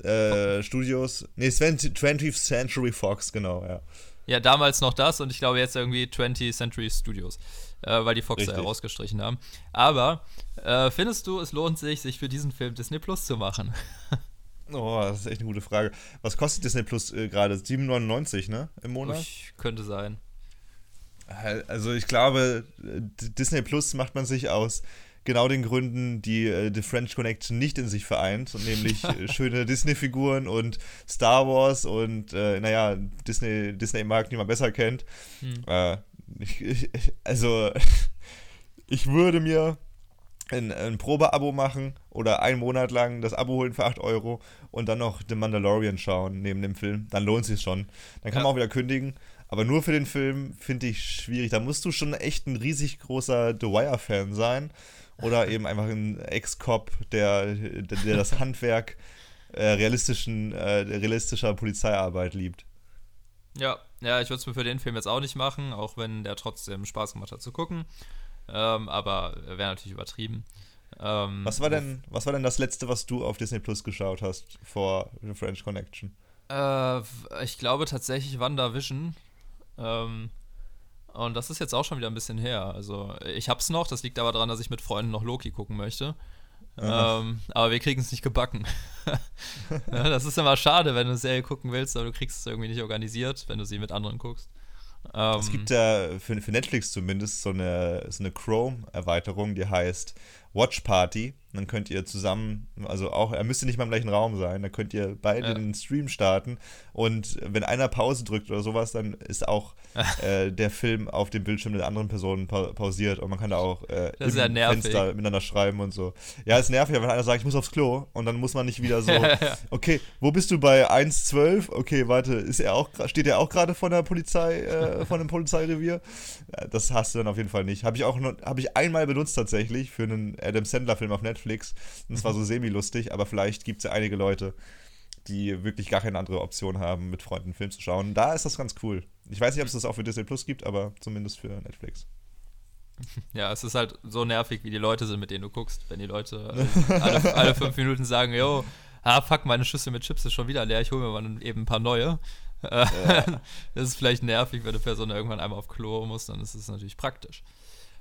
äh, Studios. Nee, 20th Century Fox, genau, ja. Ja, damals noch das und ich glaube jetzt irgendwie 20th Century Studios, äh, weil die Fox da herausgestrichen haben. Aber äh, findest du, es lohnt sich, sich für diesen Film Disney Plus zu machen? Oh, das ist echt eine gute Frage. Was kostet Disney Plus äh, gerade? 7,99, ne? Im Monat? Ich, könnte sein. Also ich glaube, Disney Plus macht man sich aus genau den Gründen, die äh, The French Connection nicht in sich vereint, nämlich äh, schöne Disney-Figuren und Star Wars und äh, naja, Disney, Disney-Marken, die man besser kennt. Hm. Äh, ich, ich, also ich würde mir ein, ein Probeabo machen oder einen Monat lang das Abo holen für 8 Euro und dann noch The Mandalorian schauen neben dem Film, dann lohnt sich schon. Dann kann ja. man auch wieder kündigen. Aber nur für den Film finde ich schwierig. Da musst du schon echt ein riesig großer The Wire-Fan sein. Oder eben einfach ein Ex-Cop, der, der das Handwerk äh, realistischen, äh, realistischer Polizeiarbeit liebt. Ja, ja, ich würde es mir für den Film jetzt auch nicht machen, auch wenn der trotzdem Spaß gemacht hat zu gucken. Ähm, aber wäre natürlich übertrieben. Ähm, was, war denn, was war denn das letzte, was du auf Disney Plus geschaut hast vor The French Connection? Äh, ich glaube tatsächlich WandaVision. Ähm, und das ist jetzt auch schon wieder ein bisschen her. Also ich hab's noch, das liegt aber daran, dass ich mit Freunden noch Loki gucken möchte. Ähm, aber wir kriegen es nicht gebacken. ja, das ist immer schade, wenn du eine Serie gucken willst, aber du kriegst es irgendwie nicht organisiert, wenn du sie mit anderen guckst. Ähm, es gibt ja für, für Netflix zumindest so eine, so eine Chrome-Erweiterung, die heißt Watch Party. Dann könnt ihr zusammen, also auch, er müsste nicht mal im gleichen Raum sein, dann könnt ihr beide ja. den Stream starten und wenn einer Pause drückt oder sowas, dann ist auch äh, der Film auf dem Bildschirm der anderen Person pa pausiert und man kann da auch äh, im ja Fenster miteinander schreiben und so. Ja, ist nervig, wenn einer sagt, ich muss aufs Klo und dann muss man nicht wieder so, okay, wo bist du bei 1.12? Okay, warte, ist er auch, steht er auch gerade von der Polizei, äh, von einem Polizeirevier? Das hast du dann auf jeden Fall nicht. Habe ich auch habe ich einmal benutzt tatsächlich für einen Adam Sandler-Film auf Netflix. Und es war so semi-lustig, aber vielleicht gibt es ja einige Leute, die wirklich gar keine andere Option haben, mit Freunden einen Film zu schauen. Da ist das ganz cool. Ich weiß nicht, ob es das auch für Disney Plus gibt, aber zumindest für Netflix. Ja, es ist halt so nervig, wie die Leute sind, mit denen du guckst. Wenn die Leute äh, alle, alle fünf Minuten sagen, yo, ah, fuck, meine Schüssel mit Chips ist schon wieder leer, ich hole mir mal eben ein paar neue. Äh, ja. das ist vielleicht nervig, wenn eine Person irgendwann einmal auf Klo muss, dann ist es natürlich praktisch.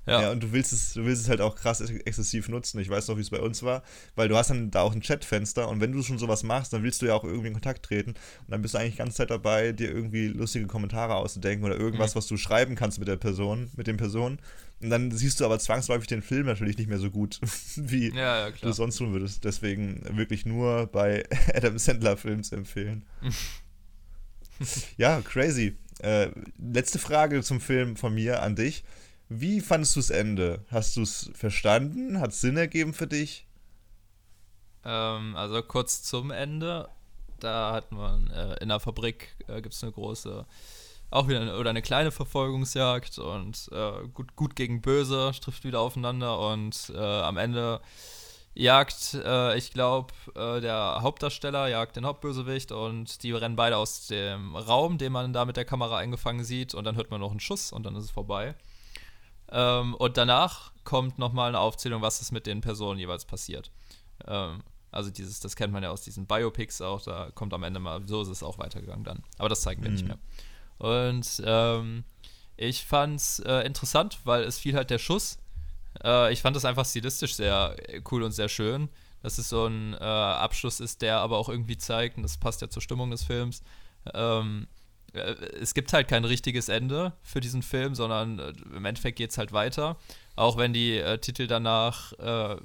Ja. ja, und du willst es, du willst es halt auch krass exzessiv nutzen. Ich weiß noch, wie es bei uns war, weil du hast dann da auch ein Chatfenster und wenn du schon sowas machst, dann willst du ja auch irgendwie in Kontakt treten und dann bist du eigentlich die ganze Zeit dabei, dir irgendwie lustige Kommentare auszudenken oder irgendwas, mhm. was du schreiben kannst mit der Person, mit den Personen. Und dann siehst du aber zwangsläufig den Film natürlich nicht mehr so gut, wie ja, ja, du sonst tun würdest. Deswegen wirklich nur bei Adam Sandler Filmen zu empfehlen. ja, crazy. Äh, letzte Frage zum Film von mir an dich. Wie fandest du das Ende? Hast du es verstanden? Hat es Sinn ergeben für dich? Ähm, also kurz zum Ende. Da hat man äh, in der Fabrik äh, gibt es eine große, auch wieder eine, oder eine kleine Verfolgungsjagd und äh, gut, gut gegen böse trifft wieder aufeinander und äh, am Ende jagt, äh, ich glaube, äh, der Hauptdarsteller jagt den Hauptbösewicht und die rennen beide aus dem Raum, den man da mit der Kamera eingefangen sieht und dann hört man noch einen Schuss und dann ist es vorbei. Ähm, und danach kommt nochmal eine Aufzählung, was ist mit den Personen jeweils passiert. Ähm, also dieses, das kennt man ja aus diesen Biopics auch, da kommt am Ende mal, so ist es auch weitergegangen dann. Aber das zeigen wir mhm. nicht mehr. Und ähm, ich fand's äh, interessant, weil es fiel halt der Schuss. Äh, ich fand das einfach stilistisch sehr cool und sehr schön. Dass es so ein äh, Abschluss ist, der aber auch irgendwie zeigt, und das passt ja zur Stimmung des Films, ähm, äh, es gibt halt kein richtiges Ende für diesen Film, sondern äh, im Endeffekt geht es halt weiter. Auch wenn die äh, Titel danach, äh,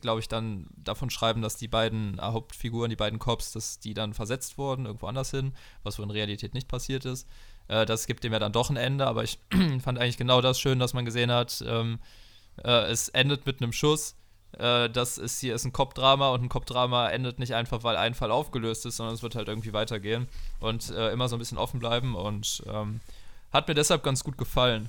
glaube ich, dann davon schreiben, dass die beiden Hauptfiguren, die beiden Cops, dass die dann versetzt wurden, irgendwo anders hin, was so in Realität nicht passiert ist. Äh, das gibt dem ja dann doch ein Ende, aber ich fand eigentlich genau das schön, dass man gesehen hat, ähm, äh, es endet mit einem Schuss äh, das ist hier ist ein Cop-Drama und ein Cop-Drama endet nicht einfach, weil ein Fall aufgelöst ist, sondern es wird halt irgendwie weitergehen und äh, immer so ein bisschen offen bleiben und ähm, hat mir deshalb ganz gut gefallen.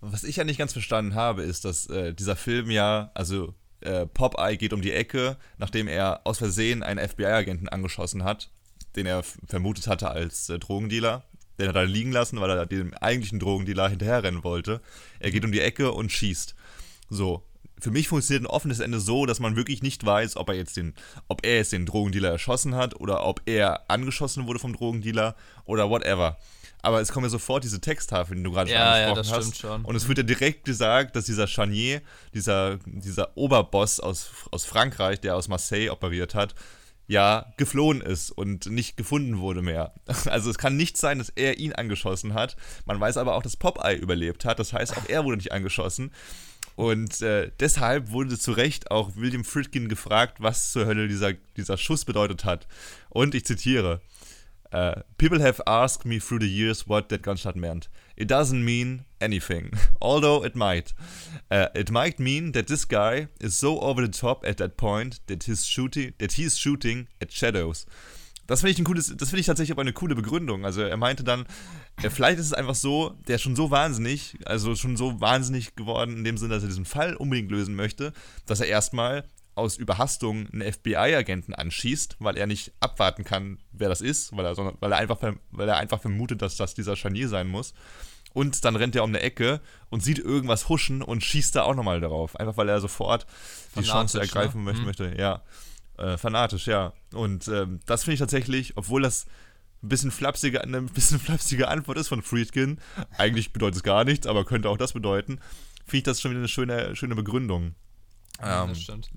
Was ich ja nicht ganz verstanden habe, ist, dass äh, dieser Film ja, also äh, Popeye geht um die Ecke, nachdem er aus Versehen einen FBI-Agenten angeschossen hat, den er vermutet hatte als äh, Drogendealer. Den hat er liegen lassen, weil er dem eigentlichen Drogendealer hinterherrennen wollte. Er geht um die Ecke und schießt. So, für mich funktioniert ein offenes Ende so, dass man wirklich nicht weiß, ob er jetzt den, ob er jetzt den Drogendealer erschossen hat oder ob er angeschossen wurde vom Drogendealer oder whatever. Aber es kommen ja sofort diese Texttafeln, die du gerade ja, schon angesprochen ja, das hast. Stimmt schon. Und es wird ja direkt gesagt, dass dieser Charnier, dieser, dieser Oberboss aus, aus Frankreich, der aus Marseille operiert hat, ja geflohen ist und nicht gefunden wurde mehr. Also es kann nicht sein, dass er ihn angeschossen hat. Man weiß aber auch, dass Popeye überlebt hat. Das heißt, auch er wurde nicht angeschossen. Und äh, deshalb wurde zu Recht auch William Friedkin gefragt, was zur Hölle dieser, dieser Schuss bedeutet hat. Und ich zitiere: uh, People have asked me through the years what that gunshot meant. It doesn't mean anything, although it might. Uh, it might mean that this guy is so over the top at that point that he's shooting, that he's shooting at shadows. Das finde ich ein cooles, das finde ich tatsächlich aber eine coole Begründung. Also er meinte dann, äh, vielleicht ist es einfach so, der ist schon so wahnsinnig, also schon so wahnsinnig geworden, in dem Sinne, dass er diesen Fall unbedingt lösen möchte, dass er erstmal aus Überhastung einen FBI-Agenten anschießt, weil er nicht abwarten kann, wer das ist, weil er, weil er, einfach, weil er einfach vermutet, dass das dieser Scharnier sein muss. Und dann rennt er um eine Ecke und sieht irgendwas huschen und schießt da auch nochmal darauf. Einfach weil er sofort die Chance ergreifen ne? möchte, mhm. Ja. Äh, fanatisch, ja. Und ähm, das finde ich tatsächlich, obwohl das ein bisschen flapsige, eine bisschen flapsige Antwort ist von Friedkin, eigentlich bedeutet es gar nichts, aber könnte auch das bedeuten, finde ich das schon wieder eine schöne, schöne Begründung. Ja, ähm, das stimmt.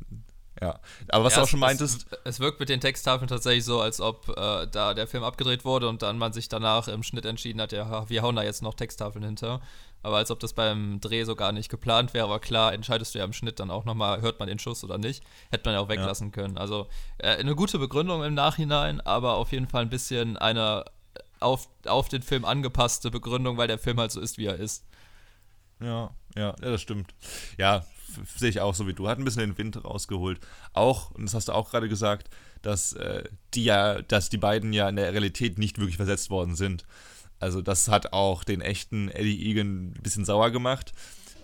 Ja, aber was ja, du auch schon meintest. Es, es, wirkt mit den Texttafeln tatsächlich so, als ob äh, da der Film abgedreht wurde und dann man sich danach im Schnitt entschieden hat, ja, wir hauen da jetzt noch Texttafeln hinter aber als ob das beim Dreh so gar nicht geplant wäre. Aber klar, entscheidest du ja im Schnitt dann auch nochmal, hört man den Schuss oder nicht. Hätte man ja auch weglassen ja. können. Also äh, eine gute Begründung im Nachhinein, aber auf jeden Fall ein bisschen eine auf, auf den Film angepasste Begründung, weil der Film halt so ist, wie er ist. Ja, ja, ja das stimmt. Ja, sehe ich auch so wie du. Hat ein bisschen den Wind rausgeholt. Auch, und das hast du auch gerade gesagt, dass äh, die ja, dass die beiden ja in der Realität nicht wirklich versetzt worden sind. Also das hat auch den echten Eddie Egan ein bisschen sauer gemacht.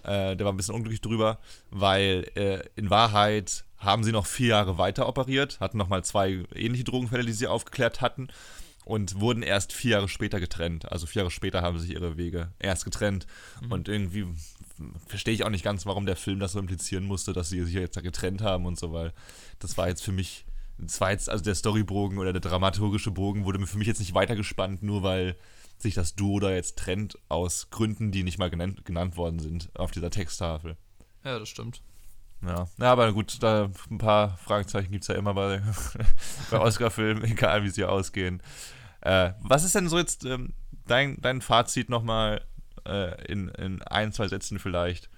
Äh, der war ein bisschen unglücklich drüber, weil äh, in Wahrheit haben sie noch vier Jahre weiter operiert, hatten nochmal zwei ähnliche Drogenfälle, die sie aufgeklärt hatten. und wurden erst vier Jahre später getrennt. Also vier Jahre später haben sich ihre Wege erst getrennt. Mhm. Und irgendwie verstehe ich auch nicht ganz, warum der Film das so implizieren musste, dass sie sich jetzt getrennt haben und so, weil das war jetzt für mich, das war jetzt, also der Storybogen oder der dramaturgische Bogen wurde für mich jetzt nicht weitergespannt, nur weil sich das Duo da jetzt trennt aus Gründen, die nicht mal genannt, genannt worden sind auf dieser Texttafel. Ja, das stimmt. Ja. ja, aber gut, da ein paar Fragezeichen gibt es ja immer bei, bei Oscar-Filmen, egal wie sie ausgehen. Äh, was ist denn so jetzt ähm, dein, dein Fazit nochmal äh, in, in ein, zwei Sätzen vielleicht?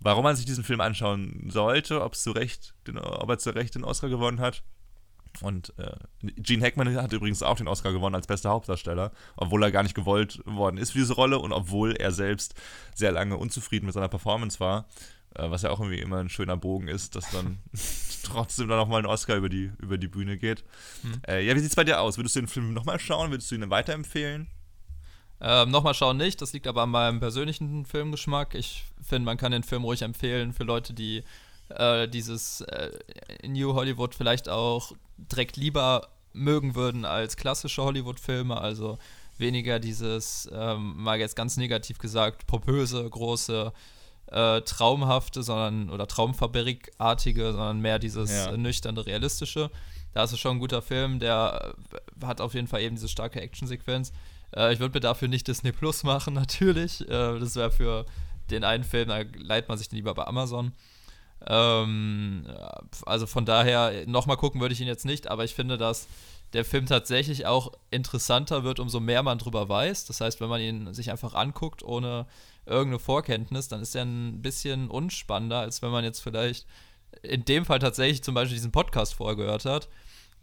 Warum man sich diesen Film anschauen sollte, ob, zu Recht den, ob er zu Recht den Oscar gewonnen hat? Und äh, Gene Hackman hat übrigens auch den Oscar gewonnen als bester Hauptdarsteller, obwohl er gar nicht gewollt worden ist für diese Rolle und obwohl er selbst sehr lange unzufrieden mit seiner Performance war, äh, was ja auch irgendwie immer ein schöner Bogen ist, dass dann trotzdem dann nochmal ein Oscar über die, über die Bühne geht. Hm. Äh, ja, wie sieht es bei dir aus? Würdest du den Film nochmal schauen? Würdest du ihn weiterempfehlen? Ähm, nochmal schauen nicht, das liegt aber an meinem persönlichen Filmgeschmack. Ich finde, man kann den Film ruhig empfehlen für Leute, die äh, dieses äh, New Hollywood vielleicht auch direkt lieber mögen würden als klassische Hollywood-Filme. Also weniger dieses, ähm, mal jetzt ganz negativ gesagt, pompöse, große, äh, traumhafte, sondern oder Traumfabrikartige, sondern mehr dieses ja. nüchterne, realistische. Da ist es schon ein guter Film, der äh, hat auf jeden Fall eben diese starke Actionsequenz. Äh, ich würde mir dafür nicht Disney Plus machen, natürlich. Äh, das wäre für den einen Film, da leiht man sich den lieber bei Amazon. Ähm, also von daher, nochmal gucken würde ich ihn jetzt nicht, aber ich finde, dass der Film tatsächlich auch interessanter wird, umso mehr man drüber weiß. Das heißt, wenn man ihn sich einfach anguckt, ohne irgendeine Vorkenntnis, dann ist er ein bisschen unspannender, als wenn man jetzt vielleicht in dem Fall tatsächlich zum Beispiel diesen Podcast vorgehört hat.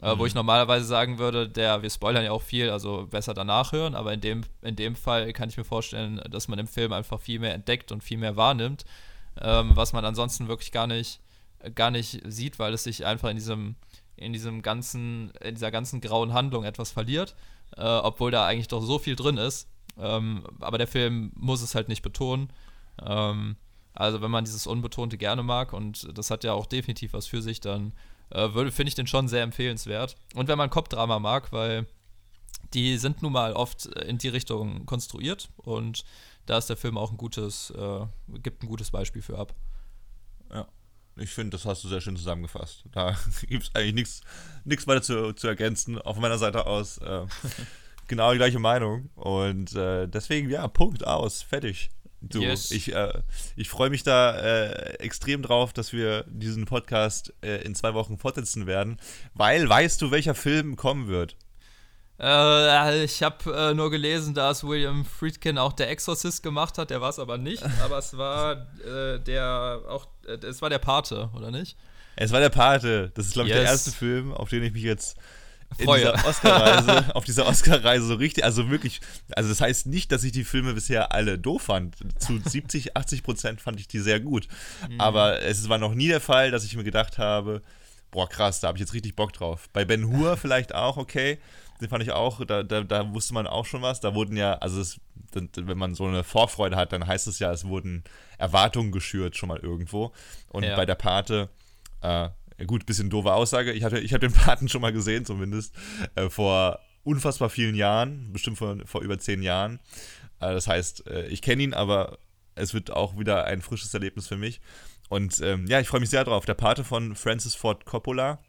Äh, Wo ich mhm. normalerweise sagen würde, der, wir spoilern ja auch viel, also besser danach hören, aber in dem, in dem Fall kann ich mir vorstellen, dass man im Film einfach viel mehr entdeckt und viel mehr wahrnimmt ähm, was man ansonsten wirklich gar nicht, gar nicht sieht, weil es sich einfach in diesem, in diesem ganzen, in dieser ganzen grauen Handlung etwas verliert, äh, obwohl da eigentlich doch so viel drin ist. Ähm, aber der Film muss es halt nicht betonen. Ähm, also wenn man dieses Unbetonte gerne mag und das hat ja auch definitiv was für sich, dann äh, finde ich den schon sehr empfehlenswert. Und wenn man Kopfdrama mag, weil die sind nun mal oft in die Richtung konstruiert und da ist der Film auch ein gutes, äh, gibt ein gutes Beispiel für ab. Ja. Ich finde, das hast du sehr schön zusammengefasst. Da gibt es eigentlich nichts weiter zu, zu ergänzen. Auf meiner Seite aus äh, genau die gleiche Meinung. Und äh, deswegen, ja, Punkt aus, fertig. Du, yes. ich, äh, ich freue mich da äh, extrem drauf, dass wir diesen Podcast äh, in zwei Wochen fortsetzen werden, weil weißt du, welcher Film kommen wird? Äh, ich habe äh, nur gelesen, dass William Friedkin auch der Exorcist gemacht hat. Der war es aber nicht. aber es war äh, der auch, äh, es war der Pate, oder nicht? Es war der Pate. Das ist glaube ich yes. der erste Film, auf den ich mich jetzt in dieser Oscar-Reise, auf dieser Oscar-Reise so richtig, also wirklich, also das heißt nicht, dass ich die Filme bisher alle doof fand. Zu 70, 80 Prozent fand ich die sehr gut. Mhm. Aber es war noch nie der Fall, dass ich mir gedacht habe, boah krass, da habe ich jetzt richtig Bock drauf. Bei Ben Hur vielleicht auch, okay den fand ich auch, da, da, da wusste man auch schon was. Da wurden ja, also es, wenn man so eine Vorfreude hat, dann heißt es ja, es wurden Erwartungen geschürt schon mal irgendwo. Und ja. bei der Pate, äh, gut, bisschen doofe Aussage. Ich hatte, ich habe den Paten schon mal gesehen, zumindest äh, vor unfassbar vielen Jahren, bestimmt vor, vor über zehn Jahren. Äh, das heißt, äh, ich kenne ihn, aber es wird auch wieder ein frisches Erlebnis für mich. Und ähm, ja, ich freue mich sehr drauf. Der Pate von Francis Ford Coppola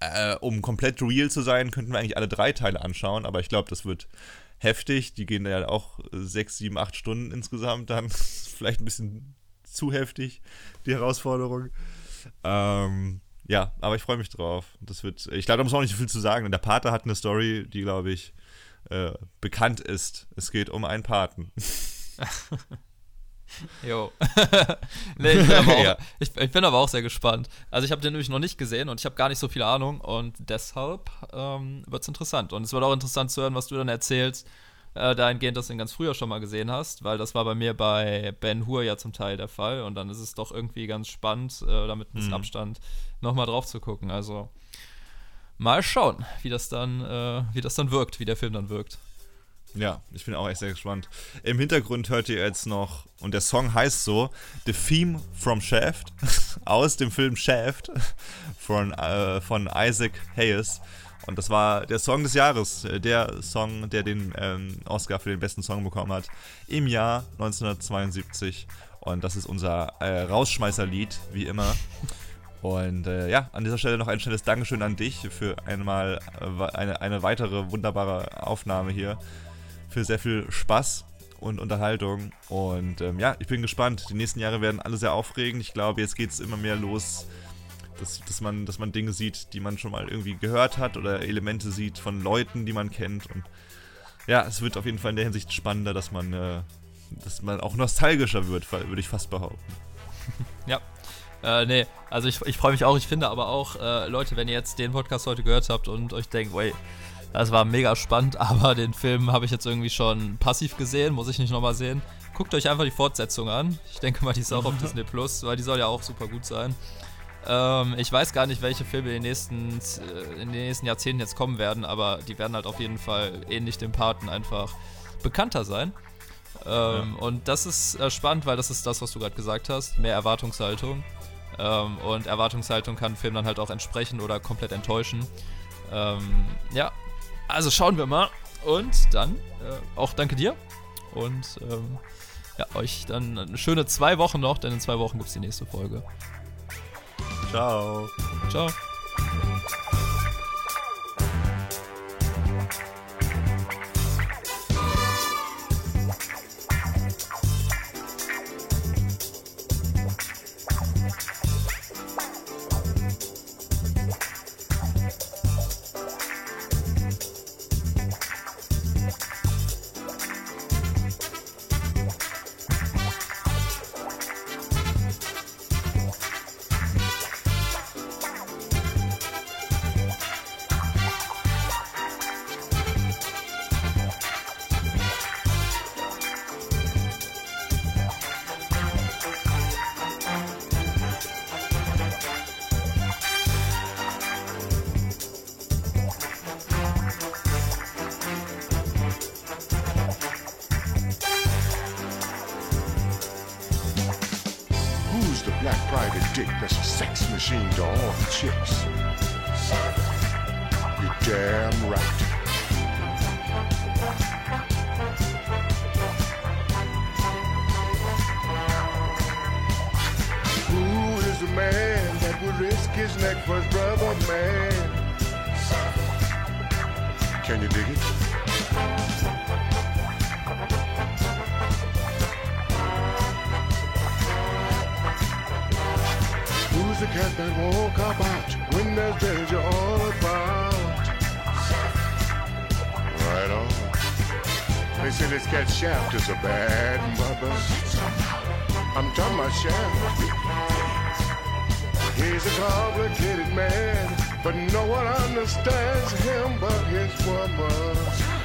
äh, um komplett real zu sein, könnten wir eigentlich alle drei Teile anschauen, aber ich glaube, das wird heftig. Die gehen ja auch sechs, sieben, acht Stunden insgesamt. Dann vielleicht ein bisschen zu heftig, die Herausforderung. Ähm, ja, aber ich freue mich drauf. Das wird, ich glaube, da muss man auch nicht so viel zu sagen. Der Pater hat eine Story, die, glaube ich, äh, bekannt ist. Es geht um einen Paten. Jo. nee, ich, bin auch, ja. ich, ich, bin aber auch sehr gespannt. Also ich habe den nämlich noch nicht gesehen und ich habe gar nicht so viel Ahnung und deshalb ähm, wird es interessant. Und es wird auch interessant zu hören, was du dann erzählst, äh, dahingehend, dass du ihn ganz früher schon mal gesehen hast, weil das war bei mir bei Ben Hur ja zum Teil der Fall und dann ist es doch irgendwie ganz spannend, äh, damit ein bisschen mhm. Abstand nochmal drauf zu gucken. Also mal schauen, wie das dann, äh, wie das dann wirkt, wie der Film dann wirkt. Ja, ich bin auch echt sehr gespannt. Im Hintergrund hört ihr jetzt noch, und der Song heißt so, The Theme from Shaft, aus dem Film Shaft von, äh, von Isaac Hayes. Und das war der Song des Jahres, äh, der Song, der den ähm, Oscar für den besten Song bekommen hat, im Jahr 1972. Und das ist unser äh, Rausschmeißerlied, wie immer. Und äh, ja, an dieser Stelle noch ein schnelles Dankeschön an dich für einmal äh, eine, eine weitere wunderbare Aufnahme hier. Für sehr viel Spaß und Unterhaltung. Und ähm, ja, ich bin gespannt. Die nächsten Jahre werden alle sehr aufregend. Ich glaube, jetzt geht es immer mehr los, dass, dass, man, dass man Dinge sieht, die man schon mal irgendwie gehört hat oder Elemente sieht von Leuten, die man kennt. Und ja, es wird auf jeden Fall in der Hinsicht spannender, dass man, äh, dass man auch nostalgischer wird, würde ich fast behaupten. Ja, äh, nee, also ich, ich freue mich auch. Ich finde aber auch, äh, Leute, wenn ihr jetzt den Podcast heute gehört habt und euch denkt, wait, das war mega spannend, aber den Film habe ich jetzt irgendwie schon passiv gesehen, muss ich nicht nochmal sehen. Guckt euch einfach die Fortsetzung an. Ich denke mal, die ist auch auf Disney Plus, weil die soll ja auch super gut sein. Ähm, ich weiß gar nicht, welche Filme in den, nächsten, äh, in den nächsten Jahrzehnten jetzt kommen werden, aber die werden halt auf jeden Fall ähnlich dem Paten einfach bekannter sein. Ähm, ja. Und das ist äh, spannend, weil das ist das, was du gerade gesagt hast. Mehr Erwartungshaltung. Ähm, und Erwartungshaltung kann ein Film dann halt auch entsprechen oder komplett enttäuschen. Ähm, ja, also schauen wir mal. Und dann äh, auch danke dir. Und ähm, ja, euch dann eine schöne zwei Wochen noch, denn in zwei Wochen gibt es die nächste Folge. Ciao. Ciao. Dick that's a sex machine to all the chicks. You're damn right. Who is the man that would risk his neck for his brother, man? Can you dig it? Cat that won't cop out when there's danger all about? Right on. They say this cat Shaft is a bad mother. I'm talking about Shaft. He's a complicated man, but no one understands him but his woman.